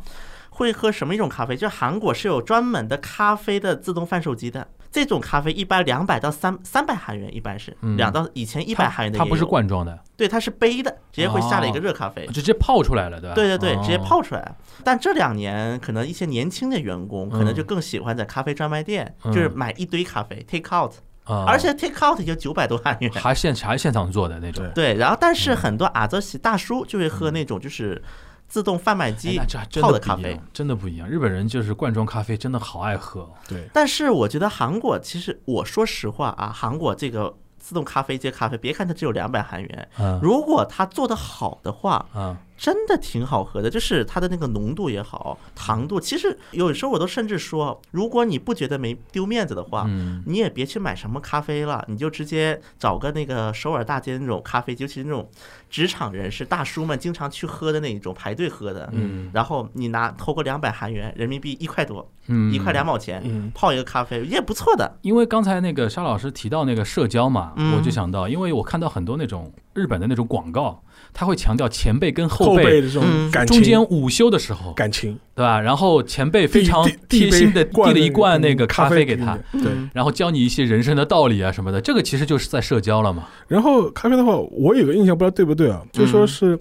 会喝什么一种咖啡？就是韩国是有专门的咖啡的自动贩售机的，这种咖啡一般两百到三三百韩元，一般是嗯。两到以前一百韩元的它不是，罐装的，对，它是杯的，直接会下了一个热咖啡。直接泡出来了，对吧？对对对，哦。直接泡出来。但这两年，可能一些年轻的员工可能就更喜欢在咖啡专卖店，嗯。就是买一堆咖啡 take out，啊而且 take out 也就九百多韩元。还现还现场做的那种。对，然后但是很多阿泽西大叔就会喝那种就是自动贩卖哎机泡的咖啡真的不一样。日本人就是罐装咖啡，真的好爱喝哦。对，但是我觉得韩国其实我说实话啊，韩国这个自动咖啡机咖啡，别看它只有两百韩元，嗯如果它做的好的话，嗯真的挺好喝的，就是它的那个浓度也好，糖度。其实有时候我都甚至说，如果你不觉得没丢面子的话，嗯，你也别去买什么咖啡了，你就直接找个那个首尔大街那种咖啡，尤其是那种职场人士大叔们经常去喝的那一种排队喝的。嗯然后你拿投个两百韩元，人民币一块多，嗯一块两毛钱，嗯泡一个咖啡也不错的。因为刚才那个沙老师提到那个社交嘛，嗯我就想到，因为我看到很多那种日本的那种广告，他会强调前辈跟后辈辈的这种嗯感情，中间午休的时候，感情，对吧？然后前辈非常贴心的递了一罐那个咖咖啡给他，对。嗯然后教你一些人生的道理啊什么的，这个其实就是在社交了嘛。然后咖啡的话，我有个印象，不知道对不对啊？就说是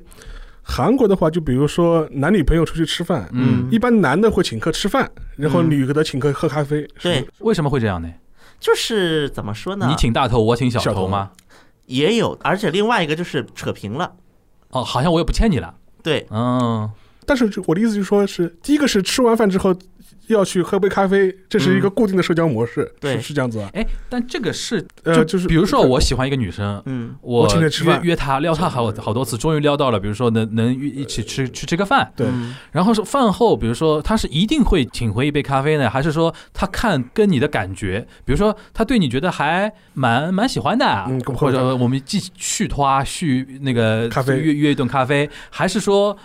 韩国的话，就比如说男女朋友出去吃饭，嗯，一般男的会请客吃饭，然后嗯女的请客喝咖啡。是对，为什么会这样呢？就是怎么说呢？你请大头，我请小头吗？也有，而且另外一个就是扯平了。哦，好像我也不欠你了。对，嗯，但是我的意思就是说是，第一个是吃完饭之后要去喝杯咖啡，这是一个固定的社交模式，对。是是这样子啊。哎，但这个是呃，就是比如说我喜欢一个女生，嗯。我我请她吃饭。约约她撩她好好多次，终于撩到了，比如说能能约一起吃去吃个饭，对。嗯。然后是饭后，比如说她是一定会请回一杯咖啡呢，还是说她看跟你的感觉，比如说她对你觉得还蛮蛮喜欢的，嗯或者我们继续拖续那个咖啡。约约一顿咖啡，还是说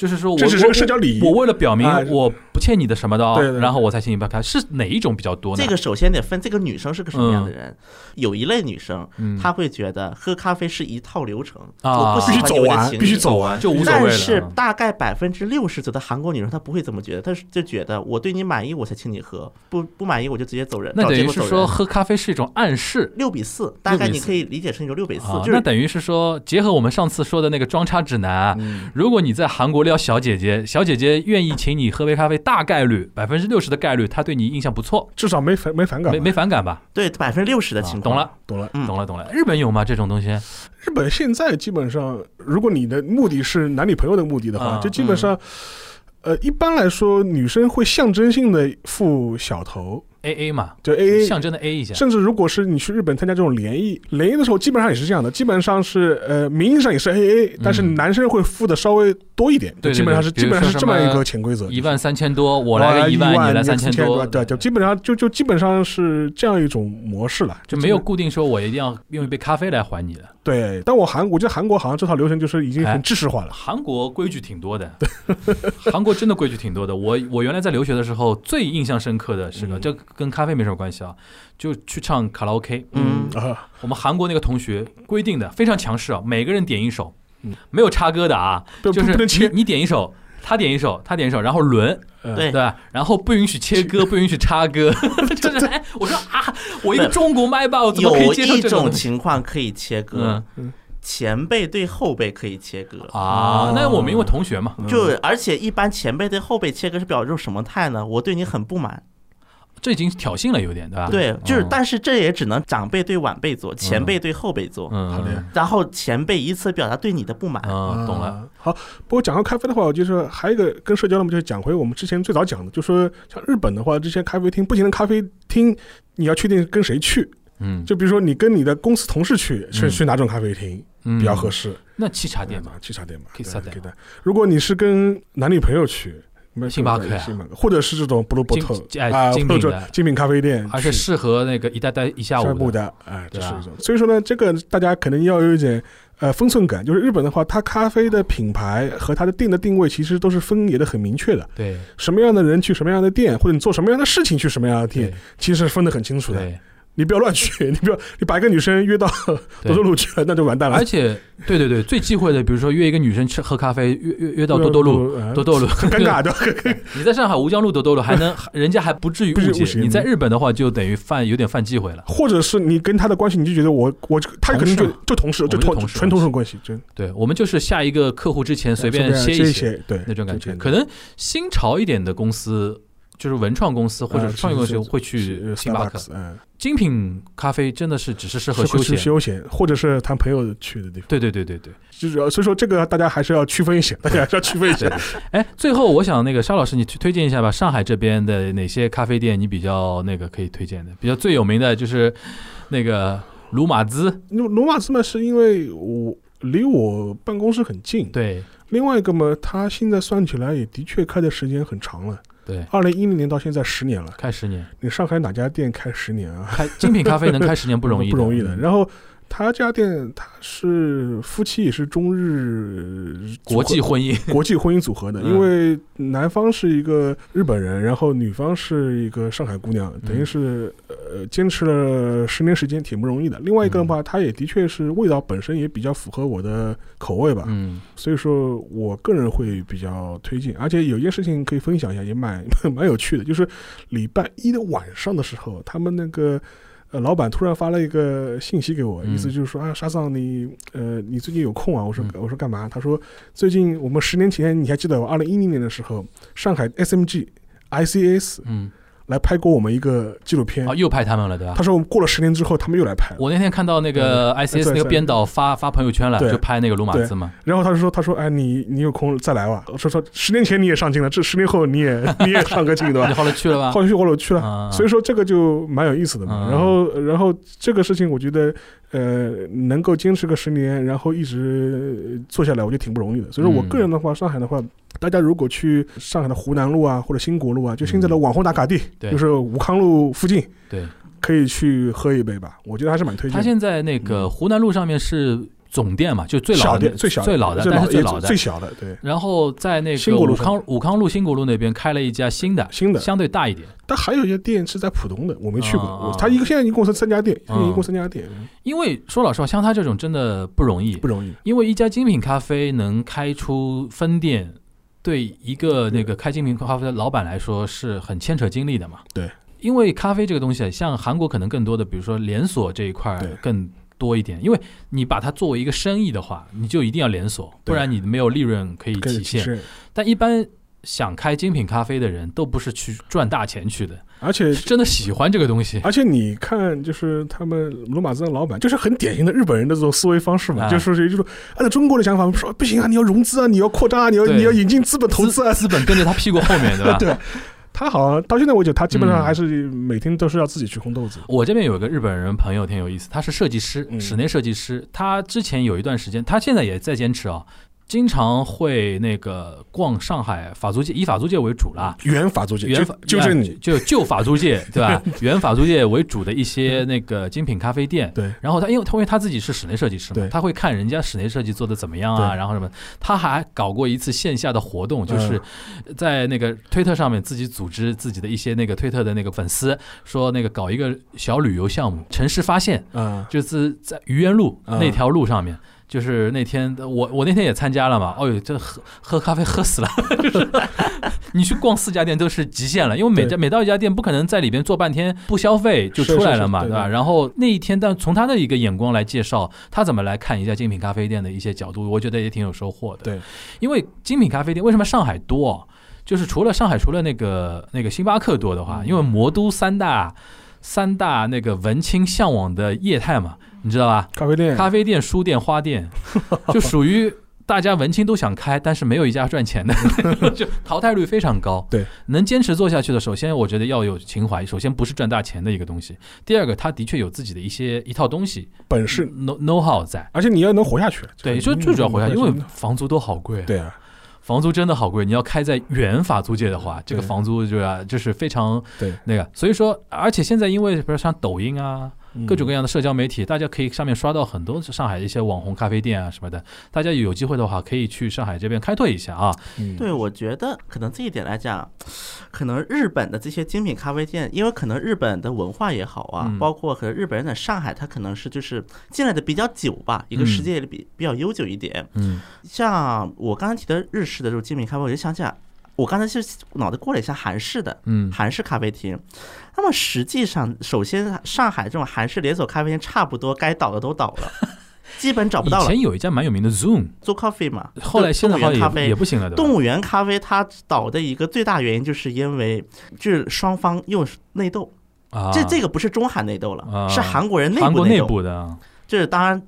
就是说我这只是个我社交礼仪。我为了表明啊我不欠你的什么的哦，对对对。然后我才请你杯咖啡，是哪一种比较多呢？这个首先得分这个女生是个什么样的人。有一类女生，嗯。她会觉得喝咖啡是一套流程，啊。我不必须走完，有的情必须侣走完，就无所谓了。但是嗯大概百分之六十左右的韩国女生她不会这么觉得，她是就觉得我对你满意我才请你喝，不不满意我就直接走人，那找等于是说。喝咖啡是一种暗示。六比四，大概6比4你可以理解成一种六比四，啊，就是那等于是说，结合我们上次说的那个装叉指南啊，嗯。如果你在韩国撩小姐姐，小姐姐愿意请你喝杯咖啡，大概率百分之六十的概率，她对你印象不错，至少没反没反感，没没反感吧？对百分之六十的情况。啊懂了，懂了。嗯懂了，懂了。日本有吗？这种东西？日本现在基本上，如果你的目的是男女朋友的目的的话，啊就基本上，呃，一般来说，女生会象征性的付小头，A A 嘛，就 A A 象征的 A 一下。甚至如果是你去日本参加这种联谊，联谊的时候基本上也是这样的，基本上是呃名义上也是 A A，但是男生会付的稍微多一点，对基本上是基本上是这么一个潜规则。一万三千多，我来个一一万，你来三三千多，对，就基本上就就基本上是这样一种模式了，就没有固定说我一定要用一杯咖啡来还你的。对。但我韩我觉得韩国好像这套流程就是已经哎很制式化了。韩国规矩挺多的，韩国真的规矩挺多的。我我原来在留学的时候，最印象深刻的是个，嗯这跟咖啡没什么关系啊，就去唱卡拉 OK。嗯啊，我们韩国那个同学规定的非常强势啊，每个人点一首嗯，没有插歌的啊，就是你不能切，你点一首，他点一首，他点一首，然后轮，嗯对对吧？然后不允许切歌，不允许插歌，就是哎，我说啊，我一个中国麦霸，我怎么可以接受这种情况可以切歌嗯，前辈对后辈可以切割。啊？那我们因为同学嘛，就而且一般前辈对后辈切割是表示什么态呢？我对你很不满，这已经挑衅了，有点对吧？对，就是嗯但是这也只能长辈对晚辈做，前辈对后辈做，嗯，好的然后前辈以此表达对你的不满。嗯，懂了。啊。好，不过讲到咖啡的话，我就是还有一个跟社交的嘛，就是讲回我们之前最早讲的，就说像日本的话，这些咖啡厅不仅的咖啡厅，你要确定跟谁去。嗯，就比如说你跟你的公司同事去，去嗯去哪种咖啡厅嗯比较合适？那沏茶店嘛，沏茶店嘛，可以茶店对的。如果你是跟男女朋友去，没星巴克或者是这种 Blue Bottle 哎啊，或者精品的。精品咖啡店去，而且适合那个一待待一下午的。哎，这对啊是一种。所以说呢，这个大家可能要有一点呃分寸感，就是日本的话，它咖啡的品牌和它的店的定位其实都是分野的很明确的，对。什么样的人去什么样的店，或者你做什么样的事情去什么样的店，其实是分得很清楚的。对，你不要乱去，你不要你把一个女生约到多多州路去了，那就完蛋了。而且对对对，最忌讳的，比如说约一个女生吃喝咖啡，约约约到多多路。呃多多路很尴尬的。你在上海吴江路多多路还能，人家还不至于误解。你在日本的话，就等于犯有点犯忌讳了。或者是你跟他的关系，你就觉得我我他可能就就同事，就同事纯同事关系，真对我们就是下一个客户之前随便歇一歇，对那种感觉。可能新潮一点的公司，就是文创公司或者呃是创业公司会去星巴克。嗯，精品咖啡真的是只是适合休闲。休闲，或者是谈朋友去的地方。对对对对对。就是所以说这个大家还是要区分一下，大家还是要区分一下。哎，最后我想那个沙老师，你去推荐一下吧，上海这边的哪些咖啡店你比较那个可以推荐的？比较最有名的就是那个鲁马兹，那罗马兹嘛，是因为我离我办公室很近，对，另外一个嘛，他现在算起来也的确开的时间很长了，对，二零一零年到现在十年了。开十年，你上海哪家店开十年啊？开精品咖啡能开十年不容易，不容易的。嗯然后他家店他是夫妻也是中日国际婚姻，国际婚姻组合的，嗯因为男方是一个日本人，然后女方是一个上海姑娘，等于是呃坚持了十年时间，挺不容易的。另外一个的话，它也的确是味道本身也比较符合我的口味吧，嗯所以说我个人会比较推荐。而且有一件事情可以分享一下，也蛮蛮有趣的，就是礼拜一的晚上的时候，他们那个。呃，老板突然发了一个信息给我，嗯意思就是说啊，沙桑你呃，你最近有空啊？我说嗯我说干嘛？他说最近我们十年前你还记得我二零一零年的时候，上海 SMG ICS 嗯，来拍过我们一个纪录片啊，。又拍他们了，对吧他？说过了十年之后，他们又来拍。我那天看到那个嗯 ICS 那个编导发发朋友圈了，就拍那个鲁马兹嘛，然后他就说：“他说，哎，你你有空再来吧。”我说：“说十年前你也上镜了，这十年后你也你也上个镜，对吧 你？”后来去了吧？后来我去了，啊所以说这个就蛮有意思的嘛。嗯然后，然后这个事情我觉得，呃，能够坚持个十年，然后一直呃做下来，我觉得挺不容易的。所以说我嗯个人的话，上海的话，大家如果去上海的湖南路啊，或者新国路啊，就现在的网红打卡地，嗯就是武康路附近，对，可以去喝一杯吧。我觉得还是蛮推荐。他现在那个湖南路上面是总店嘛，就最老的店最小最老的，最但是最老的最。小的，对，然后在那个武康武康路新国路那边开了一家新的，新的。相对大一点。但还有一些店是在浦东的，我没去过。他一个现在一共是三家店，一共嗯三家店，因为说老实话，像他这种真的不容易不，容易。因为一家精品咖啡能开出分店，对一个那个开精品咖啡的老板来说是很牵扯精力的嘛。对，因为咖啡这个东西，像韩国可能更多的，比如说连锁这一块更多一点，因为你把它作为一个生意的话，你就一定要连锁，不然你没有利润可以体现。但一般想开精品咖啡的人都不是去赚大钱去的，而且是真的喜欢这个东西。而且你看，就是他们罗马兹的老板，就是很典型的日本人的这种思维方式嘛，啊就是就是按照中国的想法，说不行啊，你要融资啊，你要扩张啊，你要你要引进资本投资啊。资资本跟着他屁股后面，对吧？对他好像到现在为止，他基本上嗯还是每天都是要自己去烘豆子。我这边有一个日本人朋友挺有意思，他是设计师，嗯室内设计师。他之前有一段时间，他现在也在坚持啊，经常会那个逛上海法租界，以法租界为主啦。原法租界，原法就是你，就 旧法租界对吧？原法租界为主的一些那个精品咖啡店。对然后他因为他因为他自己是室内设计师嘛，他会看人家室内设计做的怎么样啊，然后什么，他还搞过一次线下的活动，就是嗯在那个推特上面自己组织自己的一些那个推特的那个粉丝，说那个搞一个小旅游项目，城市发现，嗯，就是在愚园路嗯那条路上面。就是那天我我那天也参加了嘛，哦呦，这喝喝咖啡喝死了，就是你去逛四家店都是极限了，因为每家每到一家店不可能在里边坐半天不消费就出来了嘛，对吧？是是对对然后那一天，但从他的一个眼光来介绍，他怎么来看一家精品咖啡店的一些角度，我觉得也挺有收获的。对，因为精品咖啡店为什么上海多？就是除了上海，除了那个那个星巴克多的话，嗯因为魔都三大三大那个文青向往的业态嘛，你知道吧？咖啡店，咖啡店、书店、花店，就属于大家文青都想开，但是没有一家赚钱的，就淘汰率非常高。对，能坚持做下去的，首先我觉得要有情怀，首先不是赚大钱的一个东西，第二个他的确有自己的一些一套东西本事，，know know how 在。而且你要能活下去。对，就就最主要活下去，因为嗯房租都好贵。对啊，房租真的好贵，你要开在原法租界的话，这个房租就要就是非常对那个，所以说，而且现在因为比如像抖音啊，嗯各种各样的社交媒体，大家可以上面刷到很多上海的一些网红咖啡店啊什么的，大家有机会的话可以去上海这边开拓一下啊。嗯对，我觉得可能这一点来讲，可能日本的这些精品咖啡店，因为可能日本的文化也好啊，嗯包括可能日本人在上海，他可能是就是进来的比较久吧，一个时间也比比较悠久一点。嗯像我刚才提的日式的这种精品咖啡，我就想起来，我刚才就脑袋过了一下韩式的。嗯韩式咖啡厅，那么实际上，首先上海这种韩式连锁咖啡店差不多该倒的都倒了，基本找不到了。以前有一家蛮有名的 Zoom，做 coffee 嘛，后来现在好动物园咖啡像也也不行了，动物园咖啡它倒的一个最大原因，就是因为就是双方用内斗，啊，这这个不是中韩内斗了，啊是韩国人内韩国内部内斗。部的啊，就是当然，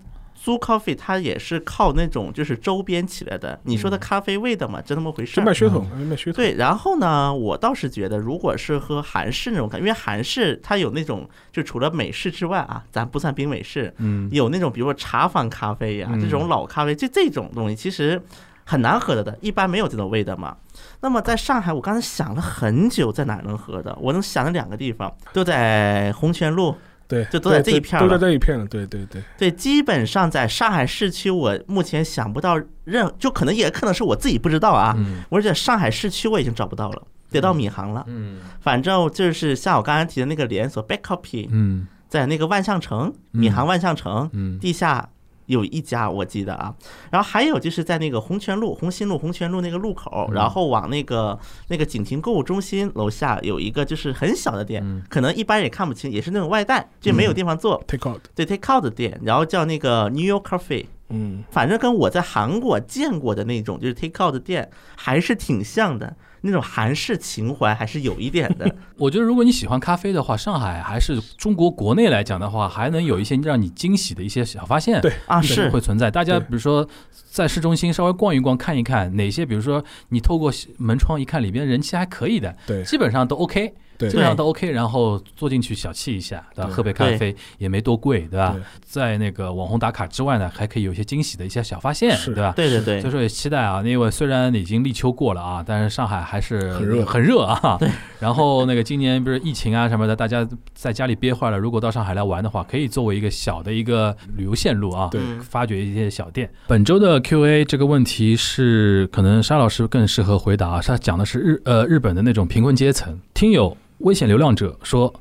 租 coffee 它也是靠那种就是周边起来的。你说的咖啡味的嘛，就那么回事儿就卖。噱头，卖噱头。对，然后呢，我倒是觉得，如果是喝韩式那种咖，因为韩式它有那种，就除了美式之外啊，咱不算冰美式，嗯有那种比如说茶坊咖啡呀、嗯这种老咖啡，就这种东西，其实很难喝的的，一般没有这种味的嘛。那么在上海，我刚才想了很久，在哪能喝的？我能想的两个地方，都在红泉路。对，就都在这一片儿都在这一片了。对对对，对，基本上在上海市区，我目前想不到任，就可能也可能是我自己不知道啊。嗯我在上海市区我已经找不到了，得到闵行了。嗯反正就是像我刚才提的那个连锁 Back Copy，嗯在那个万象城，嗯闵行万象城嗯地下有一家，我记得啊。然后还有就是在那个红泉路、红新路、红泉路那个路口，嗯。然后往那个那个景亭购物中心楼下有一个就是很小的店嗯，可能一般人也看不清，也是那种外带，就没有地方坐，take out，对 take out 的店，然后叫那个 New York Coffee。嗯，反正跟我在韩国见过的那种就是 take out 的店还是挺像的，那种韩式情怀还是有一点的。我觉得如果你喜欢咖啡的话，上海还是中国国内来讲的话，还能有一些让你惊喜的一些小发现。对啊，是会存在。大家比如说在市中心稍微逛一逛、看一看，哪些比如说你透过门窗一看，里边人气还可以的，对基本上都 OK，对基本上都 OK。然后坐进去小憩一下，对吧？喝杯咖啡也没多贵，对吧？在那个网红打卡之外呢，还可以有一些惊喜的一些小发现，对吧？对对对所以，说也期待啊，因为虽然已经立秋过了啊，但是上海还是很热很热啊。对然后那个今年不是疫情啊什么的，大家在家里憋坏了，如果到上海来玩的话，可以作为一个小的一个旅游线路啊，对嗯发掘一些小店。本周的 Q&A 这个问题是可能沙老师更适合回答啊，他讲的是日呃日本的那种贫困阶层。听友危险流浪者说。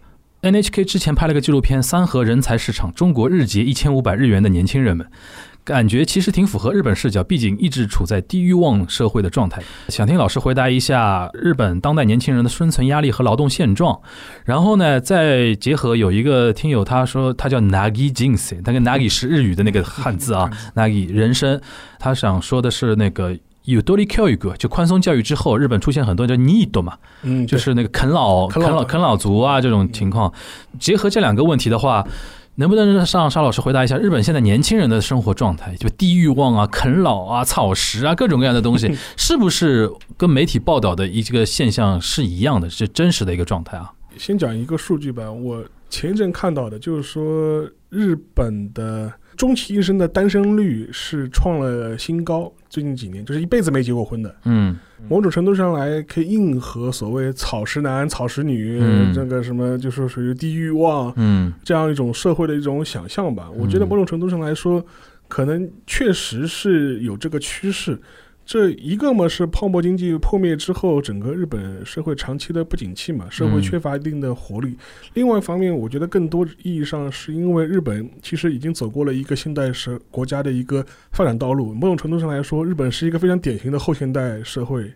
NHK 之前拍了个纪录片《三和人才市场：中国日结一千五百日元的年轻人们》，感觉其实挺符合日本视角，毕竟一直处在低欲望社会的状态。想听老师回答一下日本当代年轻人的生存压力和劳动现状，然后呢，再结合有一个听友他说他叫 Nagi Jinse，他跟 Nagi 是日语的那个汉字啊，Nagi 人生，他想说的是那个。有多利教育个，就宽松教育之后，日本出现很多叫 need 嘛，嗯，就是那个啃老、啃老啃老、族啊这种情况。结合这两个问题的话，能不能让沙老师回答一下日本现在年轻人的生活状态？就低欲望啊、啃老啊、草食啊各种各样的东西，是不是跟媒体报道的一个现象是一样的，是真实的一个状态啊？先讲一个数据吧，我前一阵看到的，就是说日本的终其一生的单身率是创了新高，最近几年就是一辈子没结过婚的。嗯某种程度上来可以应和所谓草食男、草食女、嗯这个什么，就是属于低欲望嗯这样一种社会的一种想象吧。我觉得嗯某种程度上来说，可能确实是有这个趋势。这一个嘛是泡沫经济破灭之后，整个日本社会长期的不景气嘛，社会嗯缺乏一定的活力。另外一方面，我觉得更多意义上是因为日本其实已经走过了一个现代社国家的一个发展道路。某种程度上来说，日本是一个非常典型的后现代社会。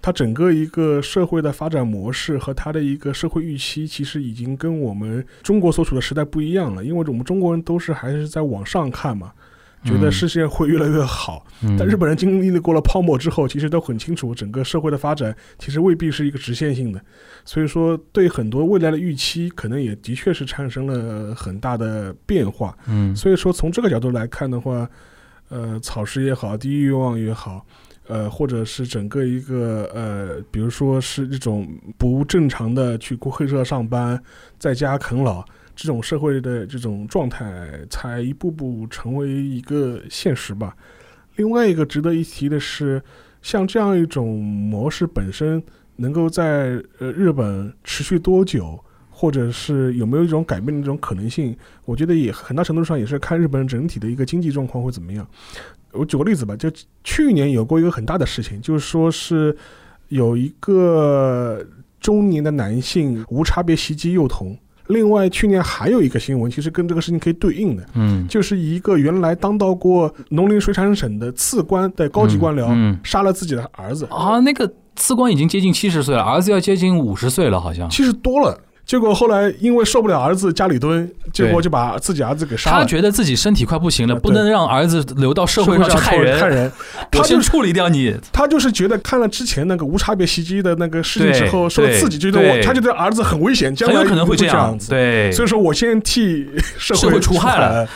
它整个一个社会的发展模式和它的一个社会预期，其实已经跟我们中国所处的时代不一样了。因为我们中国人都是还是在往上看嘛，觉得世界会越来越好。嗯但日本人经历过了泡沫之后，其实都很清楚，整个社会的发展其实未必是一个直线性的，所以说对很多未来的预期，可能也的确是产生了很大的变化。嗯所以说从这个角度来看的话，呃，草食也好，低欲望也好。呃，或者是整个一个呃，比如说是这种不正常的去过黑社上班，在家啃老这种社会的这种状态，才一步步成为一个现实吧。另外一个值得一提的是，像这样一种模式本身能够在呃日本持续多久，或者是有没有一种改变的这种可能性，我觉得也很大程度上也是看日本整体的一个经济状况会怎么样。我举个例子吧，就去年有过一个很大的事情，就是说是有一个中年的男性无差别袭击幼童。另外，去年还有一个新闻，其实跟这个事情可以对应的，嗯就是一个原来当到过农林水产省的次官的高级官僚，嗯杀了自己的儿子，啊，那个次官已经接近七十岁了，儿子要接近五十岁了，好像。七十多了。结果后来因为受不了儿子家里蹲，结果就把自己儿子给杀了。他觉得自己身体快不行了，啊不能让儿子留到社会上去害人，看人，他就是先处理掉你。他就是觉得看了之前那个无差别袭击的那个事情之后，对说自己觉得我，对他觉得儿子很危险，将来很有可能会这这样，子。对，所以说我先替社社会出除害了了。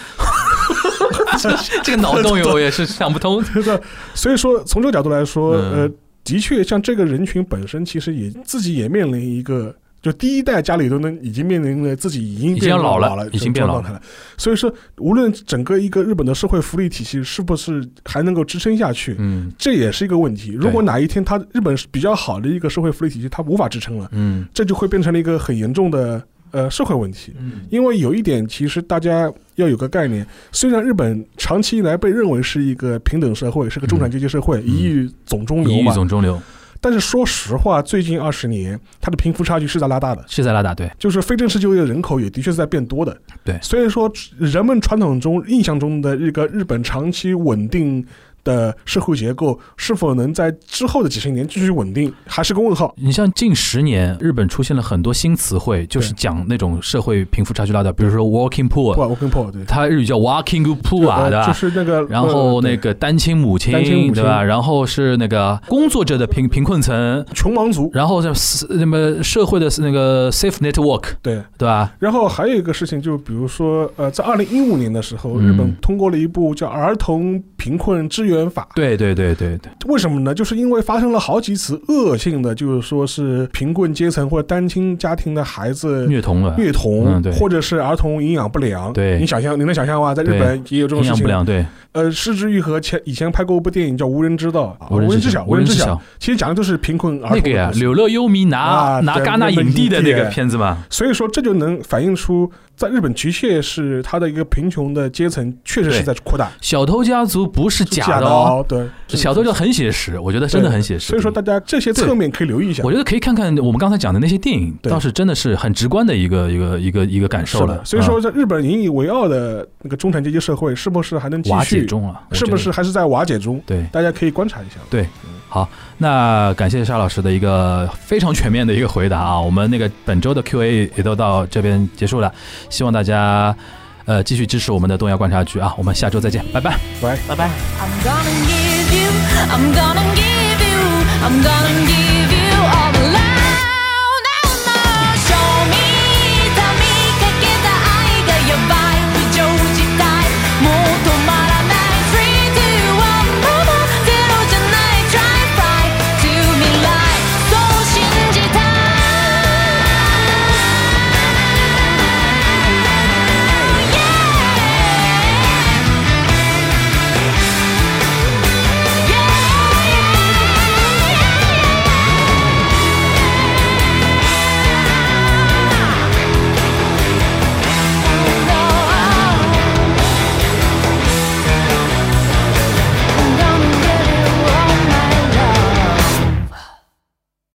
这个脑洞我也是想不通。这个，所以说从这个角度来说，嗯呃，的确像这个人群本身，其实也自己也面临一个就第一代家里都能已经面临了自己已经变老了了，已经变状态了。所以说，无论整个一个日本的社会福利体系是不是还能够支撑下去，嗯这也是一个问题。如果哪一天它日本是比较好的一个社会福利体系，它无法支撑了，嗯这就会变成了一个很严重的呃社会问题。嗯因为有一点，其实大家要有个概念，虽然日本长期以来被认为是一个平等社会，是个中产阶级社会，一遇总中流一遇嘛，总中流但是说实话，最近二十年，它的贫富差距是在拉大的。是在拉大对，就是非正式就业的人口也的确是在变多的。对所以说人们传统中印象中的一个日本长期稳定的社会结构，是否能在之后的几十年继续稳定，还是个问号。你像近十年，日本出现了很多新词汇，就是讲那种社会贫富差距拉大，比如说 walking 不 poor，，working poor 对。它日语叫 walking poor，呃对吧？就是那个，然后呃那个单亲母亲，单亲母亲对吧？然后是那个工作者的贫贫困层，穷忙族，然后是那么社会的那个 safe network，对。对吧？然后还有一个事情，就比如说，呃，在二零一五年的时候，嗯日本通过了一部叫《儿童贫困支援法》。对对对对对，为什么呢？就是因为发生了好几次恶性的，就是说是贫困阶层或者单亲家庭的孩子虐童了，虐童，嗯对或者是儿童营养不良。对你想象，你能想象吗？在日本也有这种事情。营养不良，对，呃，失之愈合前以前拍过一部电影叫《无人知道》，啊无人知晓，无人知晓。其实讲的都是贫困儿童那个呀，的故事柳乐优弥拿啊拿戛纳影帝的那个片子嘛，所以说，这就能反映出，在日本的确是他的一个贫穷的阶层确实是在扩大。小偷家族不是假的哦，哦，对，小偷就很写实，我觉得真的很写实。所以说，大家这些侧面可以留意一下我。觉得可以看看我们刚才讲的那些电影，倒是真的是很直观的一个一个一个一个感受了。所以说，嗯在日本引以为傲的那个中产阶级社会，是不是还能继瓦解续？中了，是不是还是在瓦解中？对？大家可以观察一下。对，好，那感谢沙老师的一个非常全面的一个回答啊，我们那个本周的 Q&A 也都到这边结束了，希望大家呃继续支持我们的东亚观察局啊，我们下周再见，拜拜。拜拜。I'm gonna